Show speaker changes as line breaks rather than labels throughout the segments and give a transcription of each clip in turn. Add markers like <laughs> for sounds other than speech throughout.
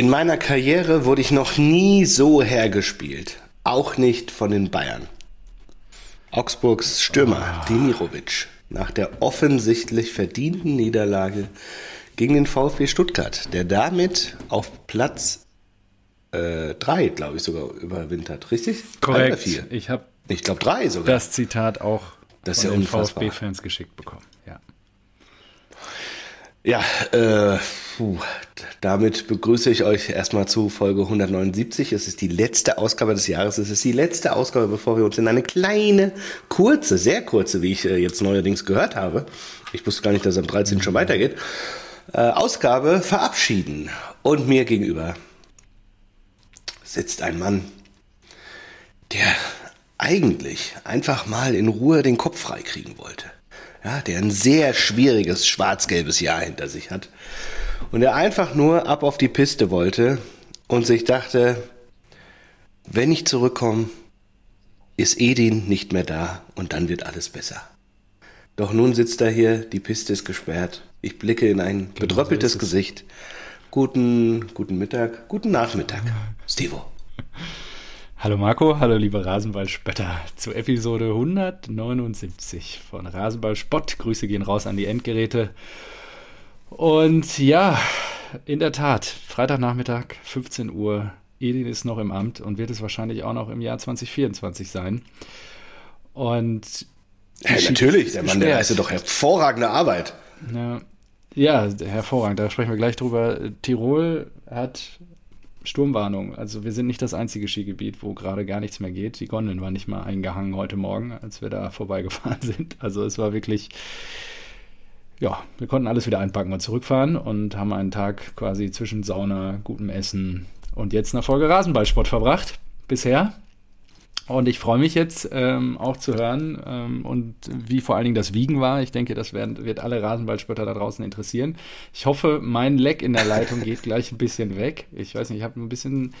In meiner Karriere wurde ich noch nie so hergespielt. Auch nicht von den Bayern. Augsburgs Stürmer oh. Demirovic nach der offensichtlich verdienten Niederlage gegen den VfB Stuttgart, der damit auf Platz 3, äh, glaube ich, sogar überwintert. Richtig?
Korrekt. Ich habe
ich glaube drei sogar.
Das Zitat auch
das von ja den
VfB-Fans geschickt bekommen. Ja.
Äh, puh, damit begrüße ich euch erstmal zu Folge 179. Es ist die letzte Ausgabe des Jahres. Es ist die letzte Ausgabe, bevor wir uns in eine kleine, kurze, sehr kurze, wie ich äh, jetzt neuerdings gehört habe. Ich wusste gar nicht, dass es am 13. schon weitergeht. Äh, Ausgabe verabschieden. Und mir gegenüber sitzt ein Mann, der eigentlich einfach mal in Ruhe den Kopf freikriegen wollte ja, der ein sehr schwieriges schwarz-gelbes Jahr hinter sich hat und der einfach nur ab auf die Piste wollte und sich dachte, wenn ich zurückkomme, ist Edin nicht mehr da und dann wird alles besser. Doch nun sitzt er hier, die Piste ist gesperrt. Ich blicke in ein genau bedröppeltes so Gesicht. Guten, guten Mittag, guten Nachmittag, Stevo.
Hallo Marco, hallo liebe Rasenballspötter zu Episode 179 von Rasenballspott. Grüße gehen raus an die Endgeräte. Und ja, in der Tat, Freitagnachmittag, 15 Uhr. Edin ist noch im Amt und wird es wahrscheinlich auch noch im Jahr 2024 sein. Und
ja, natürlich, der Mann, der leistet doch hervorragende Arbeit.
Ja, ja, hervorragend, da sprechen wir gleich drüber. Tirol hat Sturmwarnung. Also wir sind nicht das einzige Skigebiet, wo gerade gar nichts mehr geht. Die Gondeln waren nicht mal eingehangen heute Morgen, als wir da <laughs> vorbeigefahren sind. Also es war wirklich, ja, wir konnten alles wieder einpacken und zurückfahren und haben einen Tag quasi zwischen Sauna, gutem Essen und jetzt einer Folge Rasenballsport verbracht. Bisher. Und ich freue mich jetzt ähm, auch zu hören ähm, und wie vor allen Dingen das Wiegen war. Ich denke, das werden, wird alle Rasenballspötter da draußen interessieren. Ich hoffe, mein Leck in der Leitung geht gleich ein bisschen weg. Ich weiß nicht, ich habe ein bisschen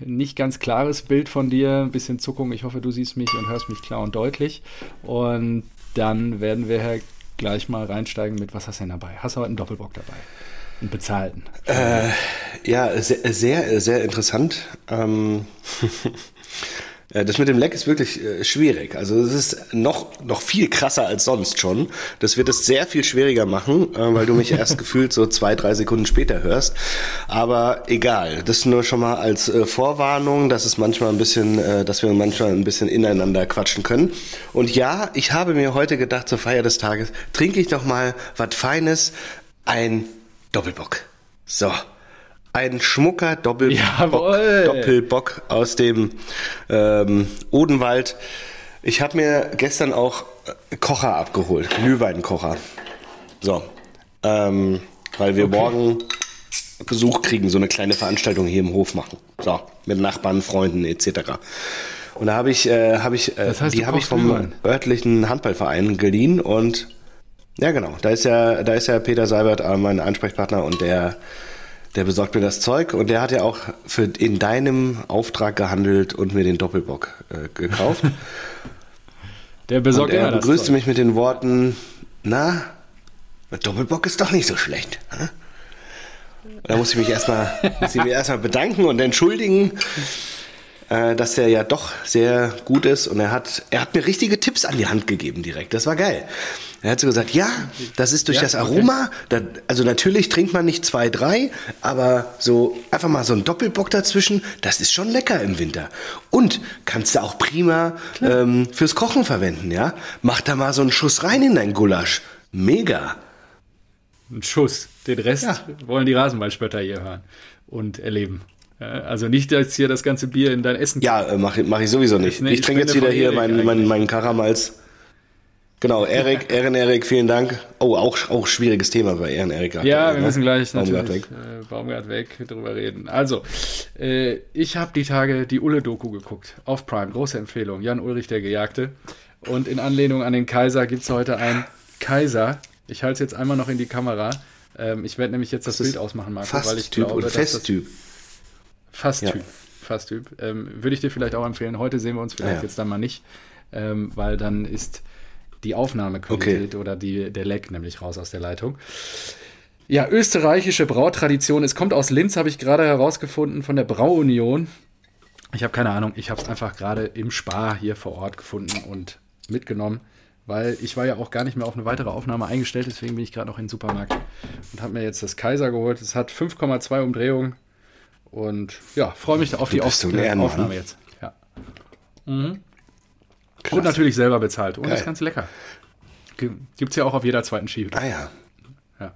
nicht ganz klares Bild von dir, ein bisschen Zuckung. Ich hoffe, du siehst mich und hörst mich klar und deutlich. Und dann werden wir gleich mal reinsteigen mit, was hast du denn dabei? Hast du heute einen Doppelbock dabei? Einen bezahlten?
Äh, ja, sehr, sehr, sehr interessant. Ähm Äh, <laughs> das mit dem Leck ist wirklich äh, schwierig. Also es ist noch, noch viel krasser als sonst schon. Das wird es sehr viel schwieriger machen, äh, weil du mich <laughs> erst gefühlt so zwei, drei Sekunden später hörst. Aber egal. Das nur schon mal als Vorwarnung, dass es manchmal ein bisschen, dass wir manchmal ein bisschen ineinander quatschen können. Und ja, ich habe mir heute gedacht, zur Feier des Tages trinke ich doch mal was Feines, ein Doppelbock. So ein schmucker Doppelbock, Doppelbock aus dem ähm, Odenwald. Ich habe mir gestern auch Kocher abgeholt, Glühweinkocher. So, ähm, weil wir okay. morgen Besuch kriegen, so eine kleine Veranstaltung hier im Hof machen. So, mit Nachbarn, Freunden etc. Und da habe ich, äh, habe ich, äh, das heißt, die habe ich vom Glühwein. örtlichen Handballverein geliehen und ja genau, da ist ja, da ist ja Peter Seibert äh, mein Ansprechpartner und der der besorgt mir das Zeug und der hat ja auch für in deinem Auftrag gehandelt und mir den Doppelbock äh, gekauft. <laughs>
der besorgt
und er begrüßte mich mit den Worten: Na, Doppelbock ist doch nicht so schlecht. Hm? Da muss ich mich erstmal, erstmal bedanken und entschuldigen, äh, dass der ja doch sehr gut ist und er hat, er hat mir richtige Tipps an die Hand gegeben direkt. Das war geil. Er hat so gesagt, ja, das ist durch ja, das Aroma. Okay. Da, also natürlich trinkt man nicht zwei, drei, aber so einfach mal so ein Doppelbock dazwischen, das ist schon lecker im Winter. Und kannst du auch prima ähm, fürs Kochen verwenden, ja? Mach da mal so einen Schuss rein in dein Gulasch. Mega.
Ein Schuss. Den Rest ja. wollen die Rasenballspötter hier hören und erleben. Also nicht jetzt hier das ganze Bier in dein Essen.
Ja, mache mach ich sowieso nicht. Ich trinke jetzt wieder hier meinen mein, mein Karamals. Genau, Erik, <laughs> Ehren Erik, vielen Dank. Oh, auch, auch schwieriges Thema bei Ehren Erik.
Ja, wir ne? müssen gleich Baumgart natürlich weg. Äh, Baumgart weg drüber reden. Also, äh, ich habe die Tage die Ulle-Doku geguckt. Auf Prime, große Empfehlung. Jan Ulrich, der Gejagte. Und in Anlehnung an den Kaiser gibt es heute ein Kaiser. Ich halte es jetzt einmal noch in die Kamera. Ähm, ich werde nämlich jetzt das, das Bild ausmachen, Marco,
weil ich glaube, oder Festtyp.
Fast-Typ. Ja. Fast-Typ. Ähm, Würde ich dir vielleicht auch empfehlen. Heute sehen wir uns vielleicht ja. jetzt dann mal nicht, ähm, weil dann ist die Aufnahmequalität okay. oder die, der Lag nämlich raus aus der Leitung. Ja, österreichische Brautradition. Es kommt aus Linz, habe ich gerade herausgefunden, von der Brauunion. Ich habe keine Ahnung, ich habe es einfach gerade im Spar hier vor Ort gefunden und mitgenommen, weil ich war ja auch gar nicht mehr auf eine weitere Aufnahme eingestellt, deswegen bin ich gerade noch in den Supermarkt und habe mir jetzt das Kaiser geholt. Es hat 5,2 Umdrehungen und ja, freue mich auf die
Aufnahme jetzt.
Ja. Mhm. Und natürlich selber bezahlt und Geil. ist ganz lecker. Gibt es ja auch auf jeder zweiten Schiebe.
Ah ja.
Ja.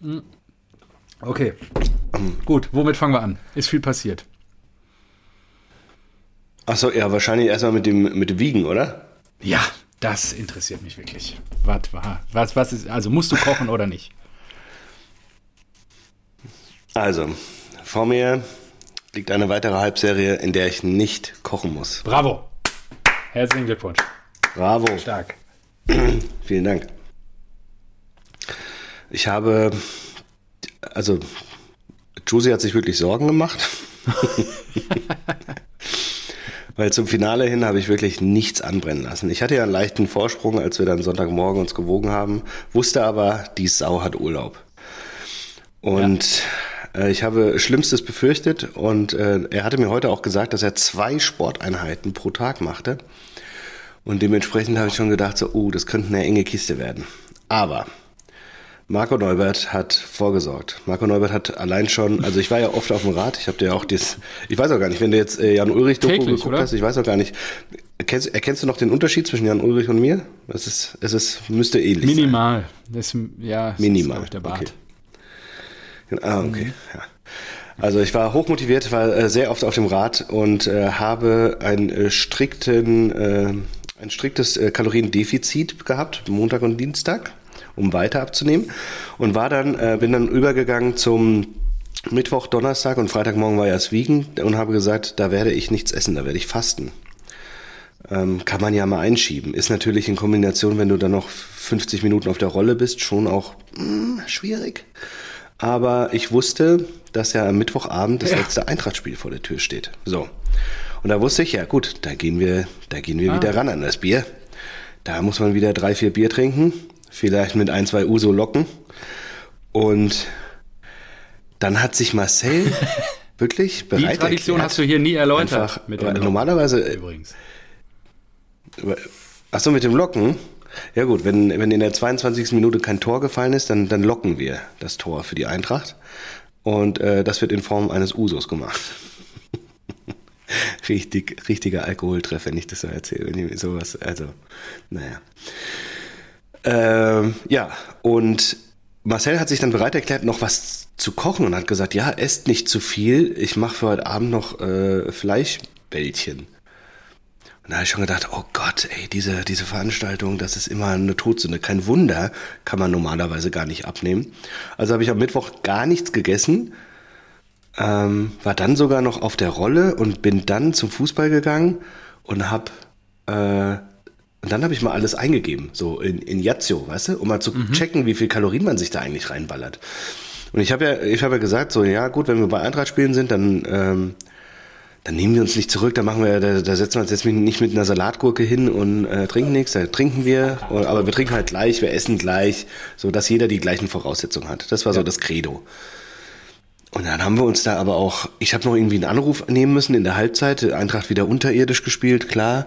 Mhm. Okay. Gut, womit fangen wir an? Ist viel passiert.
Achso, ja, wahrscheinlich erstmal mit dem, mit dem Wiegen, oder?
Ja, das interessiert mich wirklich. Was, was, was ist, also musst du kochen oder nicht?
Also, vor mir liegt eine weitere Halbserie, in der ich nicht kochen muss.
Bravo! Herzlichen Glückwunsch.
Bravo.
Stark. <clears throat>
Vielen Dank. Ich habe, also, Josie hat sich wirklich Sorgen gemacht. <laughs> Weil zum Finale hin habe ich wirklich nichts anbrennen lassen. Ich hatte ja einen leichten Vorsprung, als wir dann Sonntagmorgen uns gewogen haben, wusste aber, die Sau hat Urlaub. Und ja. Äh, ich habe Schlimmstes befürchtet und äh, er hatte mir heute auch gesagt, dass er zwei Sporteinheiten pro Tag machte. Und dementsprechend habe ich schon gedacht, so, oh, das könnte eine enge Kiste werden. Aber Marco Neubert hat vorgesorgt. Marco Neubert hat allein schon, also ich war ja oft auf dem Rad, ich habe dir auch das, ich weiß auch gar nicht, wenn du jetzt äh, Jan Ulrich Doku Täglich, geguckt oder? hast, ich weiß auch gar nicht, erkennst, erkennst du noch den Unterschied zwischen Jan Ulrich und mir? Es ist, es ist, müsste ähnlich
Minimal. sein. Das, ja,
Minimal.
Ist, ich, der Bart.
Okay. Ah, okay, mhm. ja. Also ich war hochmotiviert, war äh, sehr oft auf dem Rad und äh, habe einen äh, strikten, äh, ein striktes äh, Kaloriendefizit gehabt, Montag und Dienstag um weiter abzunehmen. Und war dann, äh, bin dann übergegangen zum Mittwoch, Donnerstag und Freitagmorgen war ja das Wiegen und habe gesagt, da werde ich nichts essen, da werde ich fasten. Ähm, kann man ja mal einschieben. Ist natürlich in Kombination, wenn du dann noch 50 Minuten auf der Rolle bist, schon auch mh, hm, schwierig. Aber ich wusste, dass ja am Mittwochabend das ja. letzte Eintrachtspiel vor der Tür steht. So. Und da wusste ich, ja gut, da gehen wir, da gehen wir ah. wieder ran an das Bier. Da muss man wieder drei, vier Bier trinken vielleicht mit ein, zwei Uso locken. Und dann hat sich Marcel <laughs> wirklich bereit
Die Tradition erklärt, hast du hier nie erläutert.
Einfach, mit normalerweise übrigens. Achso, mit dem Locken? Ja gut, wenn, wenn in der 22. Minute kein Tor gefallen ist, dann, dann locken wir das Tor für die Eintracht. Und äh, das wird in Form eines Usos gemacht. <laughs> Richtig, richtiger Alkoholtreffer, wenn ich das so erzähle. Sowas, also, naja. Ähm, ja, und Marcel hat sich dann bereit erklärt, noch was zu kochen und hat gesagt, ja, esst nicht zu viel, ich mache für heute Abend noch äh, Fleischbällchen. Und da habe ich schon gedacht, oh Gott, ey, diese, diese Veranstaltung, das ist immer eine Todsünde. Kein Wunder, kann man normalerweise gar nicht abnehmen. Also habe ich am Mittwoch gar nichts gegessen, ähm, war dann sogar noch auf der Rolle und bin dann zum Fußball gegangen und habe äh, und dann habe ich mal alles eingegeben, so in, in Yazio, weißt du, um mal zu mhm. checken, wie viel Kalorien man sich da eigentlich reinballert. Und ich habe ja, ich habe ja gesagt, so ja gut, wenn wir bei Eintracht spielen sind, dann ähm, dann nehmen wir uns nicht zurück, da machen wir, da, da setzen wir uns jetzt nicht mit einer Salatgurke hin und äh, trinken nichts, da trinken wir, aber wir trinken halt gleich, wir essen gleich, so dass jeder die gleichen Voraussetzungen hat. Das war ja. so das Credo. Und dann haben wir uns da aber auch, ich habe noch irgendwie einen Anruf nehmen müssen in der Halbzeit, Eintracht wieder unterirdisch gespielt, klar.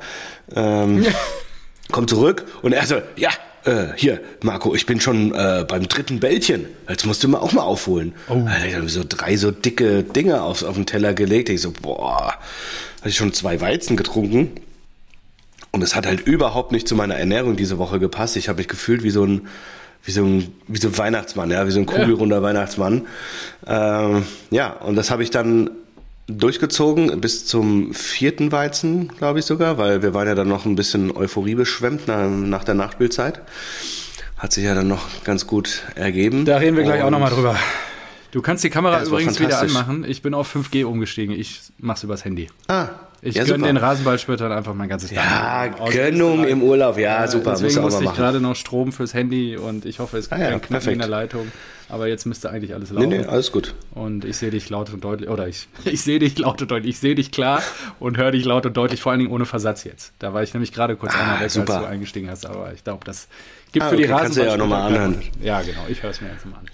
Ähm, <laughs> Komm zurück und er so, ja, äh, hier, Marco, ich bin schon äh, beim dritten Bällchen. Jetzt musst du mal auch mal aufholen. Oh. Alter, ich so drei so dicke Dinge auf, auf den Teller gelegt. Ich so, boah, hatte ich schon zwei Weizen getrunken. Und es hat halt überhaupt nicht zu meiner Ernährung diese Woche gepasst. Ich habe mich gefühlt wie so ein, wie so ein, wie so ein Weihnachtsmann, ja, wie so ein kugelrunder ja. Weihnachtsmann. Ähm, ja, und das habe ich dann durchgezogen bis zum vierten Weizen, glaube ich sogar, weil wir waren ja dann noch ein bisschen Euphorie beschwemmt nach, nach der Nachspielzeit. Hat sich ja dann noch ganz gut ergeben.
Da reden wir gleich Und auch nochmal drüber. Du kannst die Kamera ja, übrigens wieder anmachen. Ich bin auf 5G umgestiegen. Ich mach's übers Handy.
Ah,
Ich
ja,
gönne
super.
den Rasenballspürtern einfach mein ganzes
Ja,
Dasein.
Gönnung im Urlaub, ja,
Äh,
super, muss
Deswegen musste ich gerade noch Strom fürs Handy und ich hoffe, es gibt
Ah ja,
keinen Knacken in der Leitung. Aber jetzt müsste eigentlich alles
Nee,
laufen.
nee, alles gut.
Und ich sehe dich laut und deutlich, oder ich, <laughs> ich sehe dich laut und deutlich, ich sehe dich klar und höre dich laut und deutlich, vor allen Dingen ohne Versatz jetzt. Da war ich nämlich gerade kurz
Ah,
einmal weg,
super.
als du eingestiegen hast, aber ich glaube, das gibt
Ah,
für die
okay, kannst du ja auch
Rasenballspieler
noch mal
keinen
anhören.
Ja, genau, ich höre es mir jetzt mal an.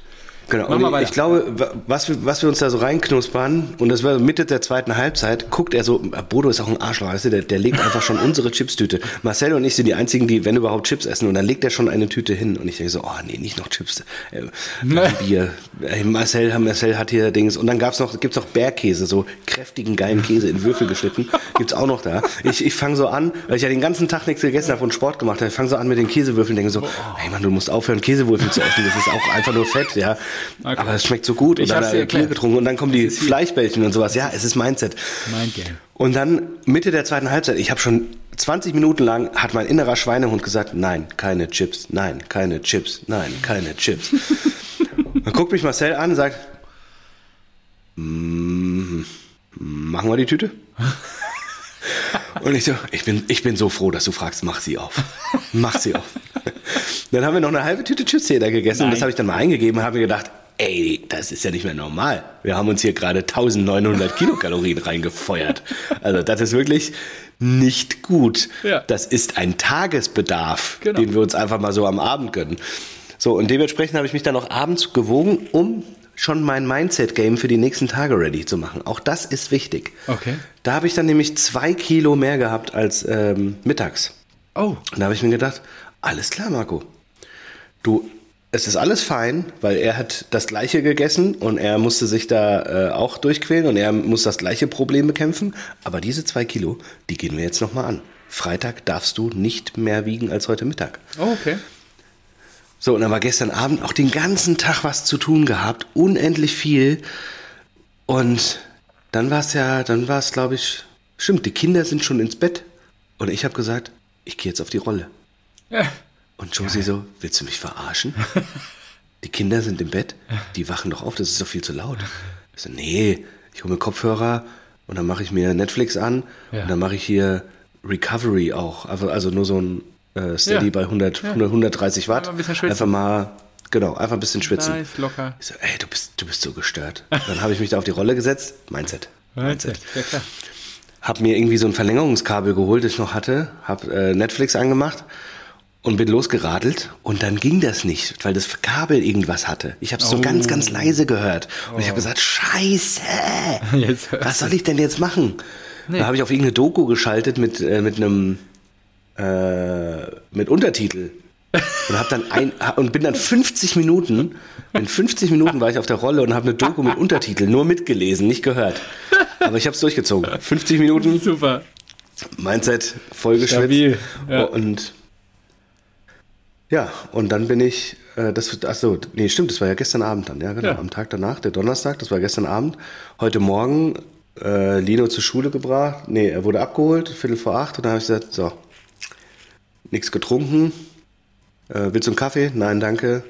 Genau, und ich glaube, wa- was wir, was wir uns da so reinknuspern, und das war Mitte der zweiten Halbzeit, guckt er so, Bodo ist auch ein Arschloch, weißt du, der, der legt einfach schon unsere Chipstüte. Marcel und ich sind die einzigen, die, wenn überhaupt, Chips essen, und dann legt er schon eine Tüte hin, und ich denke so, oh nee, nicht noch Chips, äh, Bier, äh, Marcel, Marcel hat hier Dings, und dann gab's noch, gibt's noch Bergkäse, so kräftigen, geilen Käse in Würfel geschnitten, gibt's auch noch da. Ich, ich fange so an, weil ich ja den ganzen Tag nichts gegessen habe und Sport gemacht habe, ich fange so an mit den Käsewürfeln, denke so, hey Mann, du musst aufhören, Käsewürfel zu essen, das ist auch einfach nur Fett, ja.
Okay.
Aber es schmeckt so gut.
Ich
und dann hat er Bier getrunken und dann kommen die. Fleischbällchen und sowas. Ja, es ist Mindset.
Mein Game.
Und dann Mitte der zweiten Halbzeit, ich habe schon 20 Minuten lang, hat mein innerer Schweinehund gesagt, nein, keine Chips, nein, keine Chips, nein, keine Chips. <laughs> dann guckt mich Marcel an und sagt, "Mm, machen wir die Tüte? <laughs> <laughs> Und ich so, ich bin, ich bin so froh, dass du fragst, mach sie auf. Mach sie auf. Dann haben wir noch eine halbe Tüte Chips-Zähler gegessen und das
Nein.
habe ich dann mal eingegeben und habe mir gedacht, ey, das ist ja nicht mehr normal. Wir haben uns hier gerade 1900 <laughs> Kilokalorien reingefeuert. Also das ist wirklich nicht gut.
Ja.
Das ist ein Tagesbedarf,
Genau.
den wir uns einfach mal so am Abend gönnen. So, und dementsprechend habe ich mich dann auch abends gewogen, um schon mein Mindset-Game für die nächsten Tage ready zu machen. Auch das ist wichtig.
Okay.
Da habe ich dann nämlich zwei Kilo mehr gehabt als ähm, mittags.
Oh,
Und da habe ich mir gedacht, alles klar, Marco. Du, es ist alles fein, weil er hat das Gleiche gegessen und er musste sich da äh, auch durchquälen und er muss das gleiche Problem bekämpfen. Aber diese zwei Kilo, die gehen wir jetzt nochmal an. Freitag darfst du nicht mehr wiegen als heute Mittag.
oh okay.
So, und dann war gestern Abend auch den ganzen Tag was zu tun gehabt, unendlich viel. Und dann war es ja, dann war es, glaube ich, stimmt, die Kinder sind schon ins Bett. Und ich habe gesagt, ich gehe jetzt auf die Rolle.
Ja.
Und Josie so, willst du mich verarschen? <laughs> Die Kinder sind im Bett, die wachen doch auf, das ist doch viel zu laut. Ich so, nee, ich hole mir Kopfhörer und dann mache ich mir Netflix an
Ja.
und dann mache ich hier Recovery auch. Also, also nur so ein äh, Steady
Ja.
bei 100, 100, 130 Watt.
Einfach ein.
Einfach mal, genau, einfach ein bisschen schwitzen.
Nice, locker.
Ich so, ey, du bist, du bist so gestört. Dann habe ich mich da auf die Rolle gesetzt. <laughs> Mindset. Mindset.
Ja, klar.
Hab mir irgendwie so ein Verlängerungskabel geholt, das ich noch hatte, hab äh, Netflix angemacht und bin losgeradelt und dann ging das nicht, weil das Kabel irgendwas hatte. Ich habe es so
Oh.
ganz, ganz leise gehört und ich habe gesagt, Scheiße, <laughs> was soll ich denn jetzt machen?
Nee.
Da habe ich auf irgendeine Doku geschaltet mit äh, mit einem äh, mit Untertitel und hab dann ein und bin dann 50 Minuten in 50 Minuten war ich auf der Rolle und habe eine Doku mit Untertitel nur mitgelesen, nicht gehört. Aber ich habe es durchgezogen. 50 Minuten
Super.
Mindset voll geschwitzt.
Stabil, ja.
Und ja, und dann bin ich, äh, das, achso, nee, stimmt, das war ja gestern Abend dann, ja, genau,
Ja.
am Tag danach, der Donnerstag, das war gestern Abend. Heute Morgen äh, Lino zur Schule gebracht, nee, er wurde abgeholt, Viertel vor acht, und dann habe ich gesagt, so, nichts getrunken, äh, willst du einen Kaffee? Nein, danke.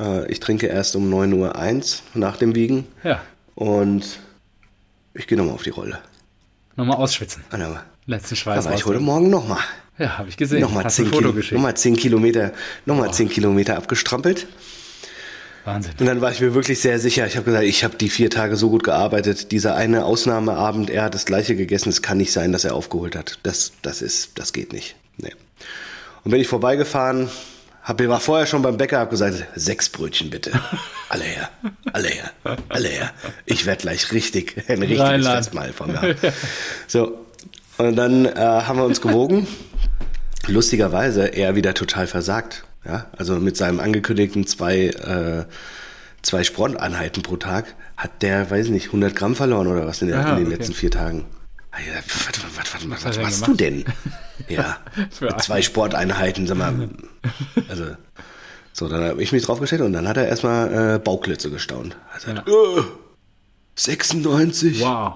Äh, ich trinke erst um 9.01 Uhr eins nach dem Wiegen
Ja.
und ich gehe nochmal auf die Rolle.
Nochmal ausschwitzen.
Und dann,
Letzten Schweiß.
da war ich heute Morgen nochmal.
Ja, habe ich gesehen.
Nochmal
Hast ein
10,
Foto
Kilo, nochmal 10 Kilometer, nochmal 10 Kilometer abgestrampelt.
Wahnsinn.
Und dann war ich mir wirklich sehr sicher. Ich habe gesagt, ich habe die vier Tage so gut gearbeitet. Dieser eine Ausnahmeabend, er hat das gleiche gegessen. Es kann nicht sein, dass er aufgeholt hat. Das, das ist, das geht nicht. Nee. Und bin ich vorbeigefahren, hab, war vorher schon beim Bäcker, hab gesagt, sechs Brötchen bitte. <laughs> Alle her, alle her, alle her. Ich werde gleich richtig, <laughs> ein richtiges
Rheinland.
Festmahl von mir. haben. <laughs> So. Und dann äh, haben wir uns gewogen. Lustigerweise er wieder total versagt. Ja, also mit seinem angekündigten zwei, äh, zwei Sporteinheiten pro Tag hat der, weiß ich nicht, 100 Gramm verloren oder was in, der,
Ah,
in den
okay.
letzten vier Tagen. Ah Was, was, was, machst du denn? <laughs> Ja, mit zwei Sporteinheiten, sag mal. Also, so, dann habe ich mich draufgestellt und dann hat er erstmal äh, Bauklötze gestaunt. Also,
Ja.
äh, 96.
Wow.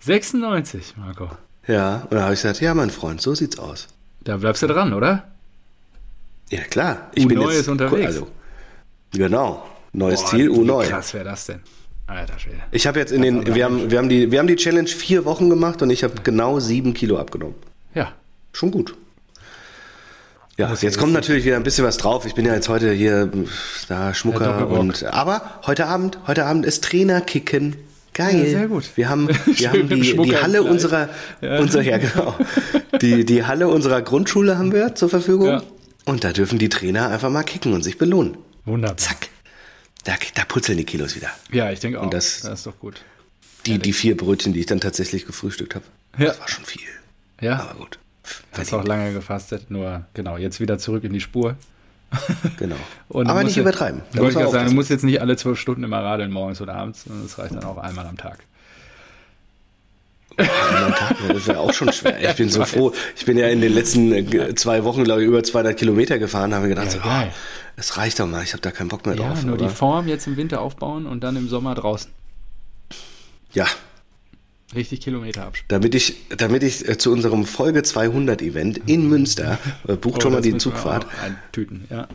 96, Marco.
Ja, und dann habe ich gesagt, ja, mein Freund, so sieht's aus.
Da bleibst du dran, oder?
Ja, klar. Ich bin
U9
jetzt
ist unterwegs.
Also, genau. Neues
Boah,
Ziel,
wie
U9.
krass wäre das denn? Alter Schwede.
Ich habe jetzt in den, wir haben, wir, haben die, wir haben die Challenge vier Wochen gemacht und ich habe genau sieben Kilo abgenommen.
Ja.
Schon gut. Ja, jetzt kommt natürlich wieder ein bisschen was drauf. Ich bin ja jetzt heute hier da Schmucker und aber heute Abend, heute Abend ist Trainerkicken. Geil.
Ja, sehr gut.
Wir haben, <laughs> wir haben die, die Halle unserer,
Ja.
unser, ja genau, die, die Halle unserer Grundschule haben wir zur Verfügung.
Ja.
Und da dürfen die Trainer einfach mal kicken und sich belohnen.
Wunderbar.
Zack. Da, da putzeln die Kilos wieder.
Ja, ich denke auch.
das-
das ist doch gut.
Die, die vier Brötchen, die ich dann tatsächlich gefrühstückt habe.
Ja.
Das war schon viel.
Ja,
Aber gut.
hast auch lange gefastet, nur genau, jetzt wieder zurück in die Spur.
Genau. <laughs>
Und
Aber nicht
ja-
übertreiben. Da
Wollte
muss
ich gerade sagen, du musst jetzt nicht alle zwölf Stunden immer radeln, morgens oder abends, sondern es reicht dann auch einmal am Tag.
Das wäre auch schon schwer. Ich bin so froh. Ich bin ja in den letzten äh, zwei Wochen, glaube ich, über 200 Kilometer gefahren, habe gedacht,
Ja,
so, oh, das reicht doch mal. Ich habe da keinen Bock mehr
Ja,
drauf.
nur die
aber-
Form jetzt im Winter aufbauen und dann im Sommer draußen.
ja,
Richtig Kilometer abspielen.
damit ich, damit ich äh, zu unserem Folge 200 Event in Münster äh, bucht schon mal die Zugfahrt.
Tüten, ja.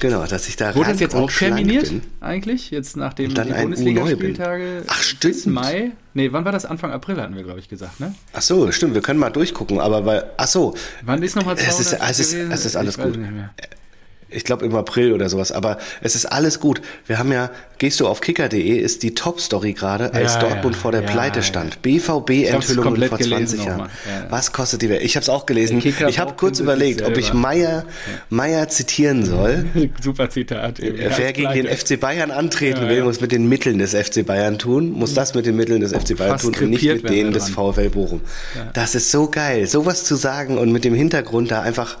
Genau, dass ich da
Wurde das jetzt auch terminiert
bin.
eigentlich? Jetzt nachdem
neu bin.
Bundesligaspieltage
Ach,
bis
stimmt.
Mai? Nee, wann war das? Anfang April hatten wir, glaube ich, gesagt, ne?
Ach so, stimmt. Wir können mal durchgucken, aber weil, ach so,
Wann ist nochmal
Es ist- es ist- es ist alles
ich
gut. Ich glaube im April oder sowas, aber es ist alles gut. Wir haben ja, gehst du auf kicker.de, ist die Top-Story gerade, als
Ja,
Dortmund
ja,
vor der
ja,
Pleite stand. BVB-Enthüllungen
komplett
vor
gelesen
20 Jahren. Was kostet die Welt? Ich habe es auch gelesen. Ich habe kurz überlegt, ob ich. Meier, Meier zitieren soll. <laughs>
Super Zitat. eben.
Wer
Ja,
gegen den. FC Bayern antreten will, muss mit den Mitteln des FC Bayern tun, muss das mit den Mitteln des FC Bayern
Fast
tun und nicht mit denen des. VfL Bochum. Das ist so geil, sowas zu sagen und mit dem Hintergrund da einfach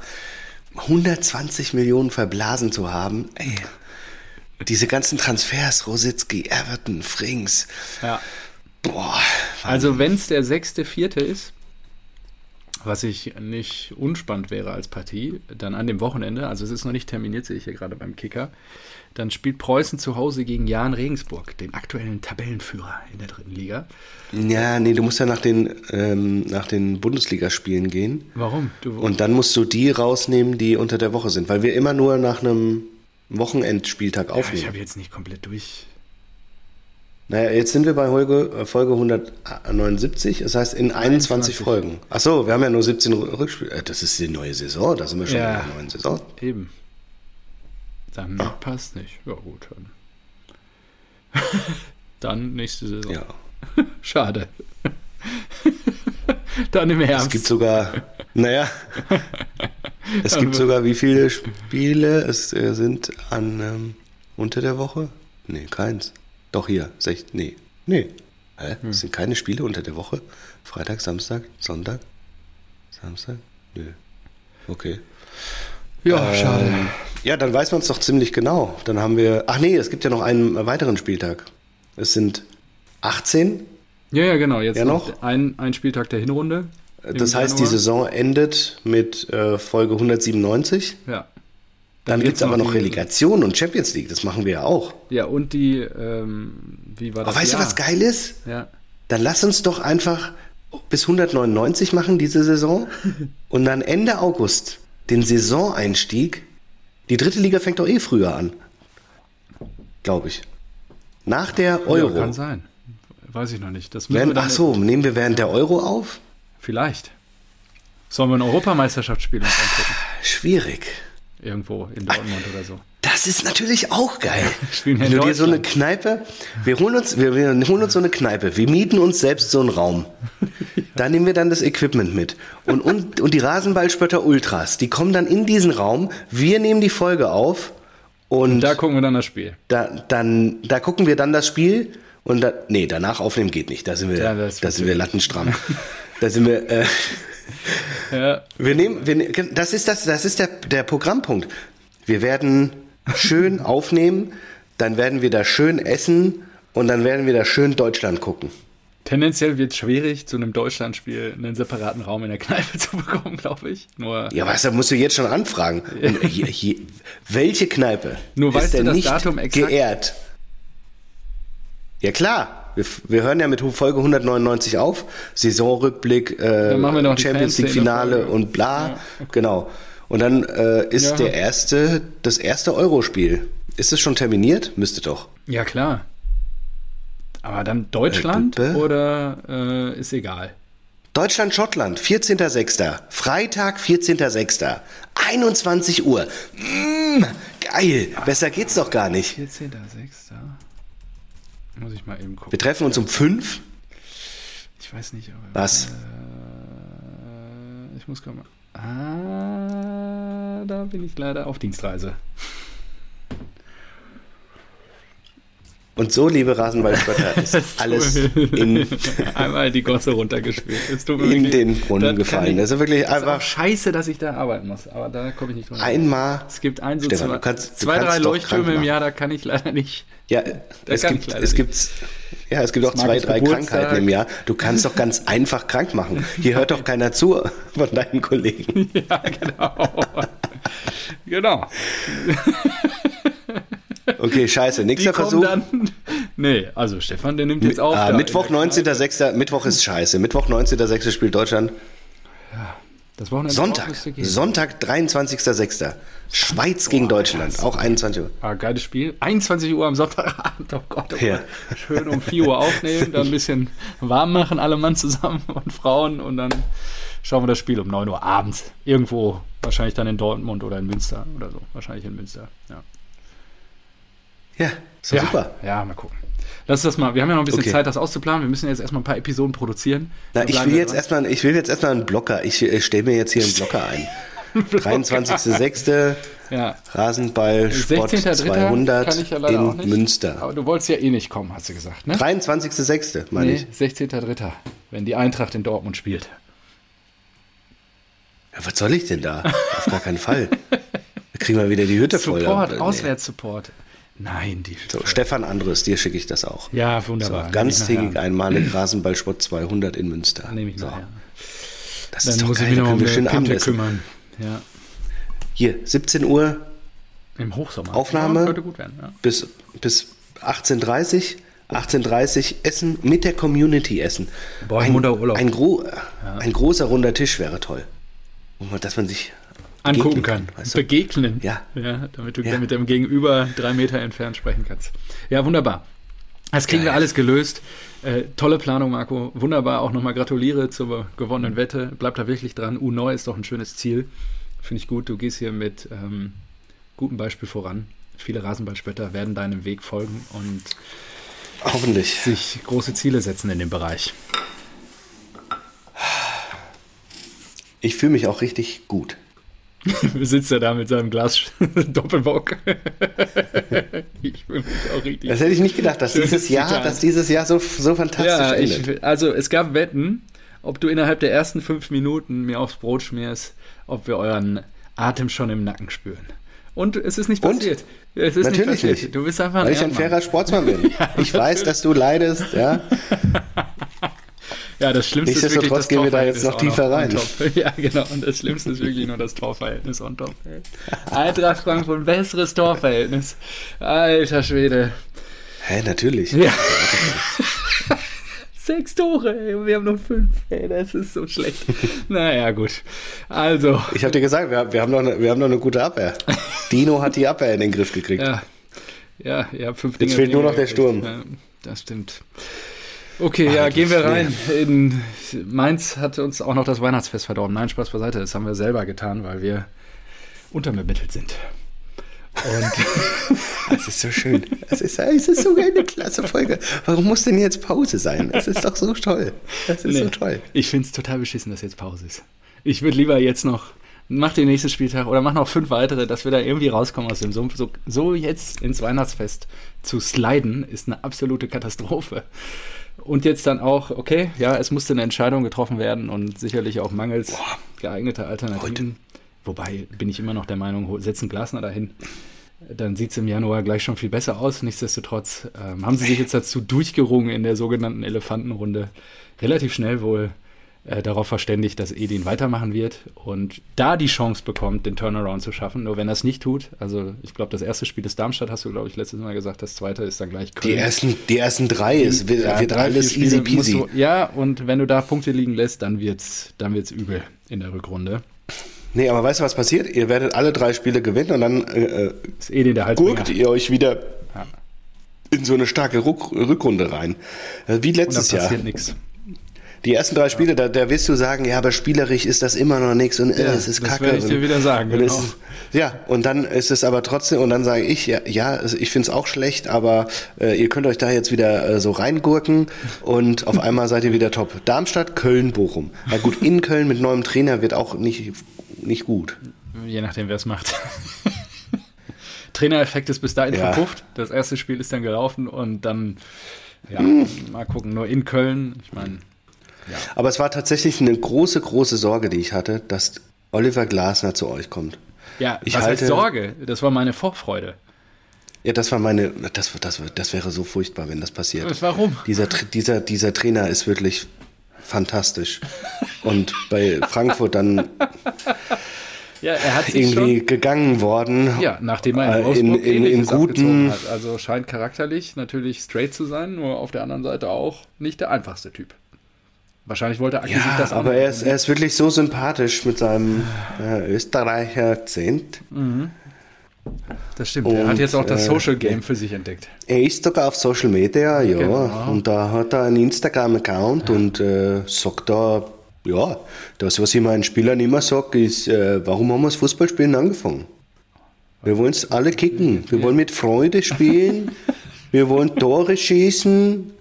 120 Millionen verblasen zu haben. Ey. Diese ganzen Transfers, Rositzky, Everton, Frings.
Ja.
Boah.
Also wenn es der sechste, vierte ist, was ich nicht unspannend wäre als Partie, dann an dem Wochenende, also es ist noch nicht terminiert, sehe ich hier gerade beim Kicker, dann spielt Preußen zu Hause gegen Jan Regensburg, den aktuellen Tabellenführer in der dritten Liga.
Ja, nee, du musst ja nach den, ähm, nach den Bundesligaspielen gehen.
Warum? Du,
Und dann musst du die rausnehmen, die unter der Woche sind, weil wir immer nur nach einem Wochenendspieltag
ja,
aufnehmen.
ich habe jetzt nicht komplett durch.
Naja, jetzt sind wir bei Folge, äh, Folge 179, das heißt in 21
21.
Folgen. Ach so, wir haben ja nur 17 Rückspiele. Äh, Das ist die neue Saison, da sind wir schon
Ja.
in der neuen Saison.
Eben. Dann passt nicht. Ja, gut. Dann, <laughs> dann nächste Saison.
Ja. <laughs>
Schade. <laughs> dann im
Es
Herbst.
gibt sogar, naja, es gibt sogar wie viele Spiele es äh, sind an ähm, unter der Woche? Nee, keins. Doch hier, sech, nee, nee. Hä?
Hm.
Es sind keine Spiele unter der Woche? Freitag, Samstag, Sonntag, Samstag? Nö. Okay.
ja, schade.
Ja, dann weiß man es doch ziemlich genau. Dann haben wir. Ach nee, es gibt ja noch einen weiteren Spieltag. Es sind 18.
Ja, ja, genau. Jetzt
Ja,
noch
noch?
ein, ein Spieltag der Hinrunde.
Das heißt, die
Januar.
Saison endet mit äh, Folge 197.
Ja.
Dann, gibt es aber noch
die-
Relegation und Champions League. Das machen wir ja auch.
Ja, und die, ähm, wie war das?
Aber weißt du,
Jahr?
was geil ist?
Ja.
Dann lass uns doch einfach bis 199 machen, diese Saison. <laughs> und dann Ende August den Saisoneinstieg. Die dritte Liga fängt doch eh früher an. Glaube ich. Nach der Euro.
Ja, kann sein. Weiß ich noch nicht. Das dann
ach so, nehmen wir während der Euro auf?
Vielleicht. Sollen wir ein Europameisterschaftsspiel uns angucken?
Schwierig.
Irgendwo in Dortmund oder so.
Das ist natürlich auch geil.
Spielen
Wenn du dir so eine. Kneipe, wir holen uns, wir, wir holen uns so eine Kneipe, wir mieten uns selbst so einen Raum. <laughs> Da nehmen wir dann das Equipment mit. Und, und, und die Rasenballspötter Ultras, die kommen dann in diesen Raum, wir nehmen die Folge auf und
Da gucken wir dann das Spiel.
da, dann, da gucken wir dann das Spiel und da, nee, danach aufnehmen geht nicht. Da sind wir,
Ja,
da sind wir lattenstramm. <laughs> da sind wir, äh,
Ja,
wir nehmen, wir, das ist das, das ist der, der Programmpunkt. Wir werden schön aufnehmen, dann werden wir da schön essen und dann werden wir da schön Deutschland gucken.
tendenziell wird es schwierig, zu einem Deutschlandspiel einen separaten Raum in der Kneipe <laughs> zu bekommen, glaube ich. Nur,
Ja, was, da musst du jetzt schon anfragen. Hier, hier, welche Kneipe
Nur
ist denn nicht
Datum exakt?
geehrt? Ja klar, wir, wir hören ja mit Folge 199 auf, Saisonrückblick, äh, Champions League Finale
Fanszene-Folge.
und bla,
Ja,
genau. Und dann äh, ist
Ja.
der erste, das erste Eurospiel. Ist es schon terminiert? Müsste doch.
ja, klar. Aber dann Deutschland
Äh,
oder äh, ist egal?
Deutschland, Schottland, 14.06. Freitag, 14.06. 21 Uhr. Mm, geil. Besser geht's doch gar nicht.
14.06. Muss ich mal eben gucken.
Wir treffen uns um 5.
Ich weiß nicht, aber.
Was?
Äh, ich muss gerade mal. Ah, da bin ich leider auf Dienstreise.
Und so, liebe Rasenballspötter, <laughs> ist alles in, <laughs>
Einmal die Gosse runtergespielt.
In den Brunnen gefallen.
ich-
Das ist wirklich
ist auch
einfach
scheiße, dass ich da arbeiten muss, aber da komme ich nicht dran.
einmal.
Es gibt ein, so
Stefan,
zwei,
du kannst- du
zwei drei Leuchttürme im. Jahr, da kann ich leider nicht.
Ja, <laughs> es gibt, es gibt, ja, es gibt auch zwei, drei
Geburtstag.
Krankheiten im Jahr. Du kannst doch ganz einfach krank machen. Hier hört doch keiner zu von deinen Kollegen. <laughs>
Ja, genau. genau.
Okay, scheiße. Nächster Versuch.
dann. Nee, also Stefan, der nimmt jetzt auf.
Ah, Mittwoch,
in der Kneipe.
19.06. Mittwoch ist scheiße. Mittwoch, 19.06. spielt Deutschland.
Das Wochenende
Sonntag. Sonntag, 23.06. Schweiz gegen Deutschland. Auch 21 Uhr.
Ah, geiles Spiel. 21 Uhr am Sonntagabend. <laughs> Oh Gott, oh
Ja.
Schön um 4 Uhr aufnehmen, dann ein bisschen warm machen, alle Mann zusammen <laughs> und Frauen und dann schauen wir das Spiel um 9 Uhr abends. Irgendwo, wahrscheinlich dann in Dortmund oder in Münster oder so. Wahrscheinlich in Münster. Ja,
Ja, ist
ja.
super.
Ja, mal gucken. Lass das mal. Wir haben ja noch ein bisschen
Okay.
Zeit, das auszuplanen. Wir müssen jetzt erstmal ein paar Episoden produzieren.
Na, ich will jetzt erstmal, ich will jetzt erstmal einen Blocker. Ich äh, stelle mir jetzt hier einen Blocker ein. <laughs> 23.06.
Ja.
Rasenball Sport
16.3.
200
kann ich ja
in. Münster.
Aber du wolltest ja eh nicht kommen, hast du gesagt, ne?
23.06. meine
Nee,
ich.
16.3., wenn die Eintracht in Dortmund spielt.
Ja, was soll ich denn da? Auf gar keinen Fall. <laughs> Da kriegen wir wieder die Hütte voll.
Support,
Nee.
Auswärtssupport. Nein, die.
So, Stefan Andres, dir schicke ich das auch.
Ja,
So,
wunderbar. Ich
ganztägig einmalig Rasenballsport 200 in Münster.
Nehme ich
so,
nachher.
Das ist
Dann
doch
muss
geil,
ich mich noch um
schön
Pinte kümmern. Ja.
Hier, 17 Uhr
Im Hochsommer.
Aufnahme.
Ja, könnte gut werden, ja.
bis, bis 18.30 18.30 Essen mit der Community essen.
Boah,
ein,
Urlaub.
ein, gro ein großer runder Tisch wäre toll. Dass man sich
Angucken
begegnen
kann.
weißt du?
Begegnen.
Ja.
ja. Damit du
Ja.
mit dem Gegenüber drei Meter entfernt sprechen kannst. Ja, wunderbar. Das kriegen wir
Geil.
alles gelöst. Äh, tolle Planung, Marco. Wunderbar. Auch nochmal gratuliere zur gewonnenen Wette. Bleib da wirklich dran. U9 ist doch ein schönes Ziel. Finde ich gut. Du gehst hier mit ähm, gutem Beispiel voran. Viele Rasenballspötter werden deinem Weg folgen und
Hoffentlich.
sich große Ziele setzen in dem Bereich.
Ich fühle mich auch richtig gut. <laughs>
Sitzt er da mit seinem Glas <laughs> Doppelbock. <laughs> ich mich auch richtig.
Das hätte ich nicht gedacht, dass dieses Jahr,
Zitat.
dass dieses Jahr so, so fantastisch
Ja,
endet.
ich, also es gab Wetten, ob du innerhalb der ersten fünf Minuten mir aufs Brot schmierst, ob wir euren Atem schon im Nacken spüren. Und es ist nicht
Und?
passiert. Es ist
Natürlich
nicht passiert.
nicht.
Du bist einfach ein
Weil ich ein fairer Sportsmann bin. ich weiß, dass du leidest, ja.
Ja, das Schlimmste ist wirklich
Nichtsdestotrotz
das
gehen wir da jetzt noch tiefer rein. <laughs>
Ja, genau. Und das Schlimmste ist wirklich nur das Torverhältnis on top. <laughs> Eintracht Frankfurt, besseres Torverhältnis. Alter Schwede.
Hä, natürlich.
Ja. <laughs> Sechs Tore, ey. Wir haben noch fünf. Ey, das ist so schlecht. naja, gut. Also,
Ich habe dir gesagt, wir, wir, haben noch eine, wir haben noch eine gute Abwehr. Dino hat die Abwehr in den Griff gekriegt.
ja. Ja, ihr habt fünf
Jetzt
Dinge
fehlt nur noch der Sturm.
Ja, das stimmt. Okay, ja, gehen wir rein. In Mainz hat uns auch noch das Weihnachtsfest verdorben. Nein, Spaß beiseite. Das haben wir selber getan, weil wir unterbemittelt sind. Und <laughs>
Das ist so schön. Es ist, es ist so eine klasse Folge. Warum muss denn jetzt Pause sein? Es ist doch so toll. Das ist so
Nee,
toll.
Ich finde es total beschissen, dass jetzt Pause ist. Ich würde lieber jetzt noch, mach den nächsten Spieltag oder mach noch fünf weitere, dass wir da irgendwie rauskommen aus dem Sumpf. So, so jetzt ins Weihnachtsfest zu sliden, ist eine absolute Katastrophe. Und jetzt dann auch, okay, ja, es musste eine Entscheidung getroffen werden und sicherlich auch mangels geeigneter Alternativen. Wobei bin ich immer noch der Meinung, setzen Glasner dahin. Dann sieht es im Januar gleich schon viel besser aus. Nichtsdestotrotz ähm, haben sie sich jetzt dazu durchgerungen in der sogenannten Elefantenrunde. Relativ schnell wohl äh, darauf verständigt, dass Edin weitermachen wird und da die Chance bekommt, den Turnaround zu schaffen. Nur wenn er es nicht tut, also ich glaube, das erste Spiel ist Darmstadt, hast du, glaube ich, letztes Mal gesagt, das zweite ist dann gleich
Die
Köln.
ersten, die ersten drei ist, wird,
Ja,
wird
drei,
alles easy peasy.
Du, ja, und wenn du da Punkte liegen lässt, dann wird's, dann wird's übel in der Rückrunde.
Nee, aber weißt du, was passiert? Ihr werdet alle drei Spiele gewinnen und dann äh, äh,
Ist Edin der
gurkt ihr euch wieder
Ja.
in so eine starke Ruck Rückrunde rein. Äh, wie letztes Jahr.
Nix.
Die ersten drei Spiele, da, da wirst du sagen, ja, aber spielerisch ist das immer noch nichts und äh,
Ja,
es ist
das
kacke.
werde ich dir wieder sagen,
und
genau.
es, ja, und dann ist es aber trotzdem, und dann sage ich, ja, ja ich finde es auch schlecht, aber äh, ihr könnt euch da jetzt wieder äh, so reingurken und auf einmal seid ihr wieder top. Darmstadt, Köln, Bochum. Ja gut, in Köln mit neuem Trainer wird auch nicht, nicht gut.
Je nachdem, wer es macht. <laughs> Trainereffekt ist bis dahin
Ja.
verpufft. Das erste Spiel ist dann gelaufen und dann, ja,
Hm.
mal gucken. Nur in Köln, ich meine,
Aber es war tatsächlich eine große, große Sorge, die ich hatte, dass Oliver Glasner zu euch kommt.
ja,
Ich
was heißt
halte-
Sorge? Das war meine Vorfreude.
Ja, das war meine, das, das, das wäre so furchtbar, wenn das passiert.
Warum?
Dieser, dieser, dieser Trainer ist wirklich fantastisch. Und bei Frankfurt dann
Ja, er hat
irgendwie
schon,
gegangen worden.
ja, nachdem er in
Äh,
Wolfsburg
in, in, in guten,
hat. Also scheint charakterlich natürlich straight zu sein, nur auf der anderen Seite auch nicht der einfachste Typ. Wahrscheinlich wollte Aki sich
ja,
das
aber er ist, er ist wirklich so sympathisch mit seinem äh, Österreicher Akzent.
Das stimmt. er hat
Und,
jetzt auch das
äh,
Social Game für sich entdeckt.
Er ist sogar auf Social Media, ja.
Genau.
Und da hat er einen Instagram-Account und äh, sagt da, ja, das, was ich meinen Spielern immer sage, ist, äh, warum haben wir das Fußballspielen angefangen? Wir wollen es alle kicken. Wir wollen mit Freude spielen. Wir wollen Tore schießen.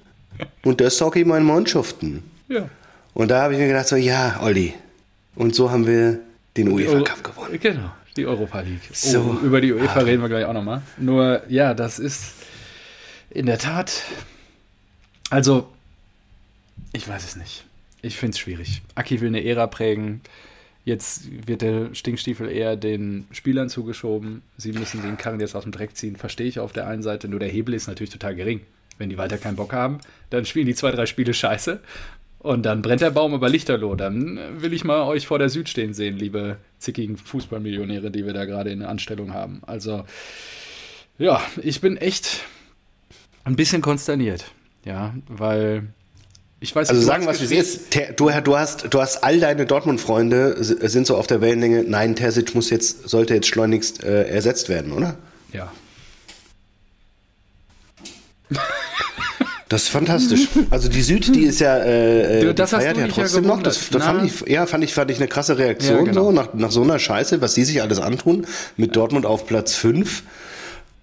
Und das sage ich meinen Mannschaften.
Ja.
Und da habe ich mir gedacht, so, ja, Olli. Und so haben wir den UEFA Cup gewonnen.
Genau, die Europa League.
So.
Oh, über die UEFA reden wir gleich auch nochmal. Nur, ja, das ist in der Tat. Also, ich weiß es nicht. Ich finde es schwierig. Aki will eine Ära prägen. Jetzt wird der Stinkstiefel eher den Spielern zugeschoben. Sie müssen den Karren jetzt aus dem Dreck ziehen. Verstehe ich auf der einen Seite. Nur der Hebel ist natürlich total gering. Wenn die weiter keinen Bock haben, dann spielen die zwei, drei Spiele scheiße. Und dann brennt der Baum über Lichterloh. Dann will ich mal euch vor der Süd stehen sehen, liebe zickigen Fußballmillionäre, die wir da gerade in der Anstellung haben. Also, ja, ich bin echt ein bisschen konsterniert. Ja, weil ich weiß
Also
du
sagen, was es. Ter- Du, du, hast, du hast all deine Dortmund-Freunde sind so auf der Wellenlänge. Nein, Terzic muss jetzt, sollte jetzt schleunigst äh, ersetzt werden, oder?
Ja. <laughs>
Das ist fantastisch. <laughs> Also die Süd, die ist ja, äh,
Du,
die
das
feiert
du
ja
dich ja
trotzdem noch. Das, das fand
Na.
ich, ja, fand ich, fand ich eine krasse Reaktion
Ja, genau.
so nach, nach so einer Scheiße, was die sich alles antun mit Dortmund auf Platz 5.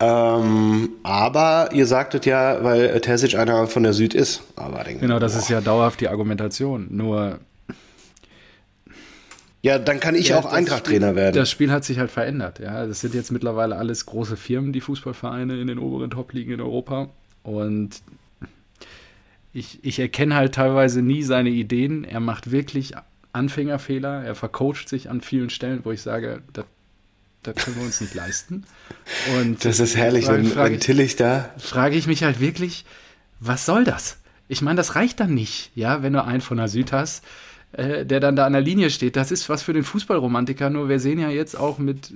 Ähm, aber ihr sagtet ja, weil äh, Terzic einer von der Süd ist. Aber denke,
Genau, das ist ja dauerhaft die Argumentation. Nur
ja, dann kann ich
Ja,
auch Eintracht-Trainer werden.
Das Spiel hat sich halt verändert. Ja, das sind jetzt mittlerweile alles große Firmen, die Fußballvereine in den oberen Top-Ligen in Europa. Und ich, ich erkenne halt teilweise nie seine Ideen. Er macht wirklich Anfängerfehler. Er vercoacht sich an vielen Stellen, wo ich sage, das, das können wir uns nicht leisten. Und
das ist herrlich,
frage,
wenn,
frage,
wenn
ich,
Tillich da.
frage ich mich halt wirklich, was soll das? Ich meine, das reicht dann nicht, ja, wenn du einen von der Süd hast, äh, der dann da an der Linie steht. Das ist was für den Fußballromantiker, nur wir sehen ja jetzt auch mit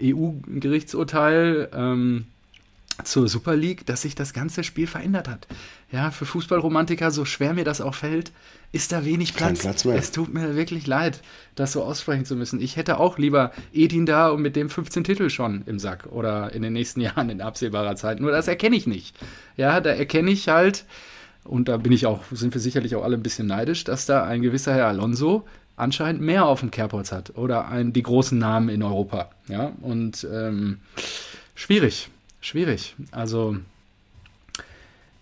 äh, EU-Gerichtsurteil ähm, zur Super League, dass sich das ganze Spiel verändert hat. Ja, für Fußballromantiker, so schwer mir das auch fällt, ist da wenig
Kein
Platz.
Platz mehr.
Es tut mir wirklich leid, das so aussprechen zu müssen. Ich hätte auch lieber Edin da und mit dem 15 Titel schon im Sack oder in den nächsten <laughs> Jahren in absehbarer Zeit. Nur das erkenne ich nicht. Ja, da erkenne ich halt, und da bin ich auch, sind wir sicherlich auch alle ein bisschen neidisch, dass da ein gewisser Herr Alonso anscheinend mehr auf dem Kerbholz hat oder ein, die großen Namen in Europa. Ja, und ähm, schwierig, schwierig. Also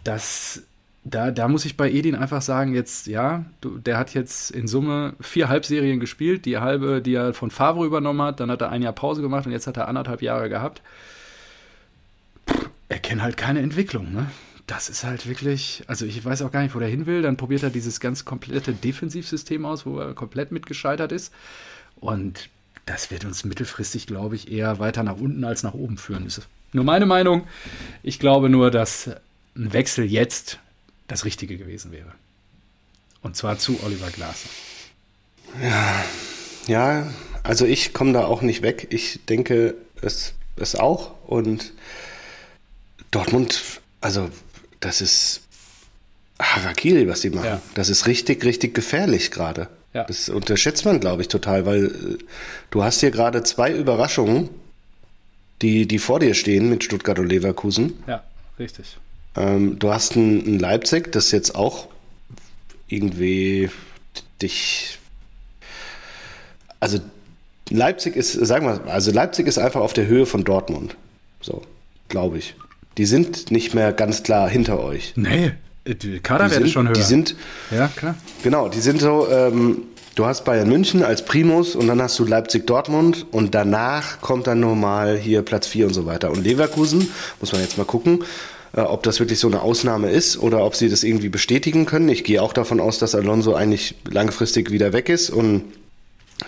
das, da, da muss ich bei Edin einfach sagen, jetzt, ja, du, der hat jetzt in Summe vier Halbserien gespielt, die halbe, die er von Favre übernommen hat, dann hat er ein Jahr Pause gemacht und jetzt hat er anderthalb Jahre gehabt. Er kennt halt keine Entwicklung, ne? Das ist halt wirklich, also ich weiß auch gar nicht, wo der hin will. Dann probiert er dieses ganz komplette Defensivsystem aus, wo er komplett mit gescheitert ist. Und das wird uns mittelfristig, glaube ich, eher weiter nach unten als nach oben führen. Nur meine Meinung. Ich glaube nur, dass ein Wechsel jetzt das Richtige gewesen wäre. Und zwar zu Oliver Glasner.
Ja, also ich komme da auch nicht weg. Ich denke es, es auch. Und Dortmund, also das ist Harakiri, was die machen.
Ja.
Das ist richtig, richtig gefährlich gerade.
Ja.
Das unterschätzt man, glaube ich, total, weil äh, du hast hier gerade zwei Überraschungen, die, die vor dir stehen mit Stuttgart und Leverkusen.
Ja. richtig.
Ähm, du hast ein, ein Leipzig, das jetzt auch irgendwie dich. Also Leipzig ist, sagen wir, also Leipzig ist einfach auf der Höhe von Dortmund. So, glaube ich. Die sind nicht mehr ganz klar hinter euch.
Nee, die Kaderwerte schon höher.
Die sind,
ja, klar.
Genau, die sind so, ähm, du hast Bayern München als Primus und dann hast du Leipzig-Dortmund und danach kommt dann nochmal hier Platz 4 und so weiter. Und Leverkusen, muss man jetzt mal gucken, äh, ob das wirklich so eine Ausnahme ist oder ob sie das irgendwie bestätigen können. Ich gehe auch davon aus, dass Alonso eigentlich langfristig wieder weg ist und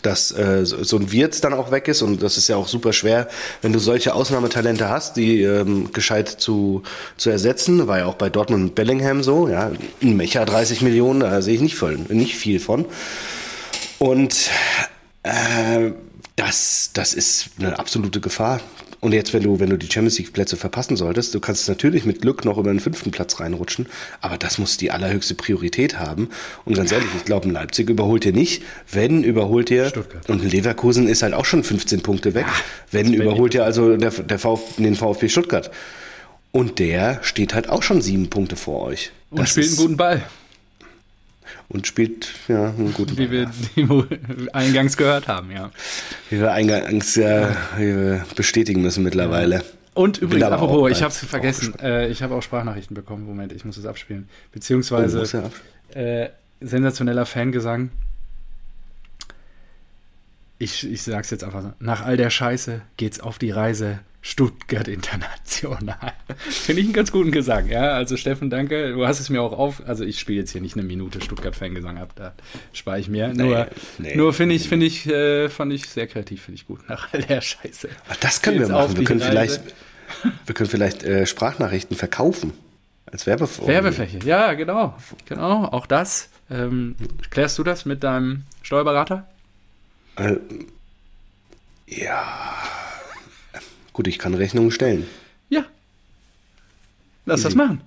dass äh, so ein Wirtz dann auch weg ist und das ist ja auch super schwer, wenn du solche Ausnahmetalente hast, die ähm, gescheit zu, zu ersetzen. War ja auch bei Dortmund und Bellingham so, ja, ein Mecha 30 Millionen, da sehe ich nicht, voll, nicht viel von. Und äh, das, das ist eine absolute Gefahr. Und jetzt, wenn du, wenn du die Champions League Plätze verpassen solltest, du kannst natürlich mit Glück noch über den fünften Platz reinrutschen, aber das muss die allerhöchste Priorität haben. Und ganz ehrlich, ich glaube, Leipzig überholt ihr nicht. Wenn, überholt ihr. Stuttgart. Und Leverkusen ist halt auch schon 15 Punkte weg. Ja, wenn, überholt ihr also der, der VfB, den VfB Stuttgart. Und der steht halt auch schon sieben Punkte vor euch.
Und das spielt einen guten Ball
und spielt ja einen guten
Wie wir die eingangs gehört haben, ja.
Wie wir eingangs ja, wie wir bestätigen müssen mittlerweile.
Und übrigens, apropos, ich habe es vergessen, äh, ich habe auch Sprachnachrichten bekommen. Moment, ich muss es abspielen. Beziehungsweise oh, äh, sensationeller Fangesang. Ich, ich sag's jetzt einfach so. Nach all der Scheiße geht's auf die Reise Stuttgart International. <laughs> Finde ich einen ganz guten Gesang, ja. Also Steffen, danke. Du hast es mir auch auf. Also ich spiele jetzt hier nicht eine Minute Stuttgart-Fangesang ab, da spare ich mir. Nur, nee, nur finde ich, finde ich, äh, fand ich sehr kreativ, finde ich gut. Nach all der Scheiße.
Ach, das können wir machen. Wir können, vielleicht, wir können vielleicht äh, Sprachnachrichten verkaufen. Als Werbefläche.
Werbefläche, ja, genau. Genau, auch das. Ähm, klärst du das mit deinem Steuerberater?
Äh, ja. Gut, ich kann Rechnungen stellen.
Ja. Lass Easy. das machen.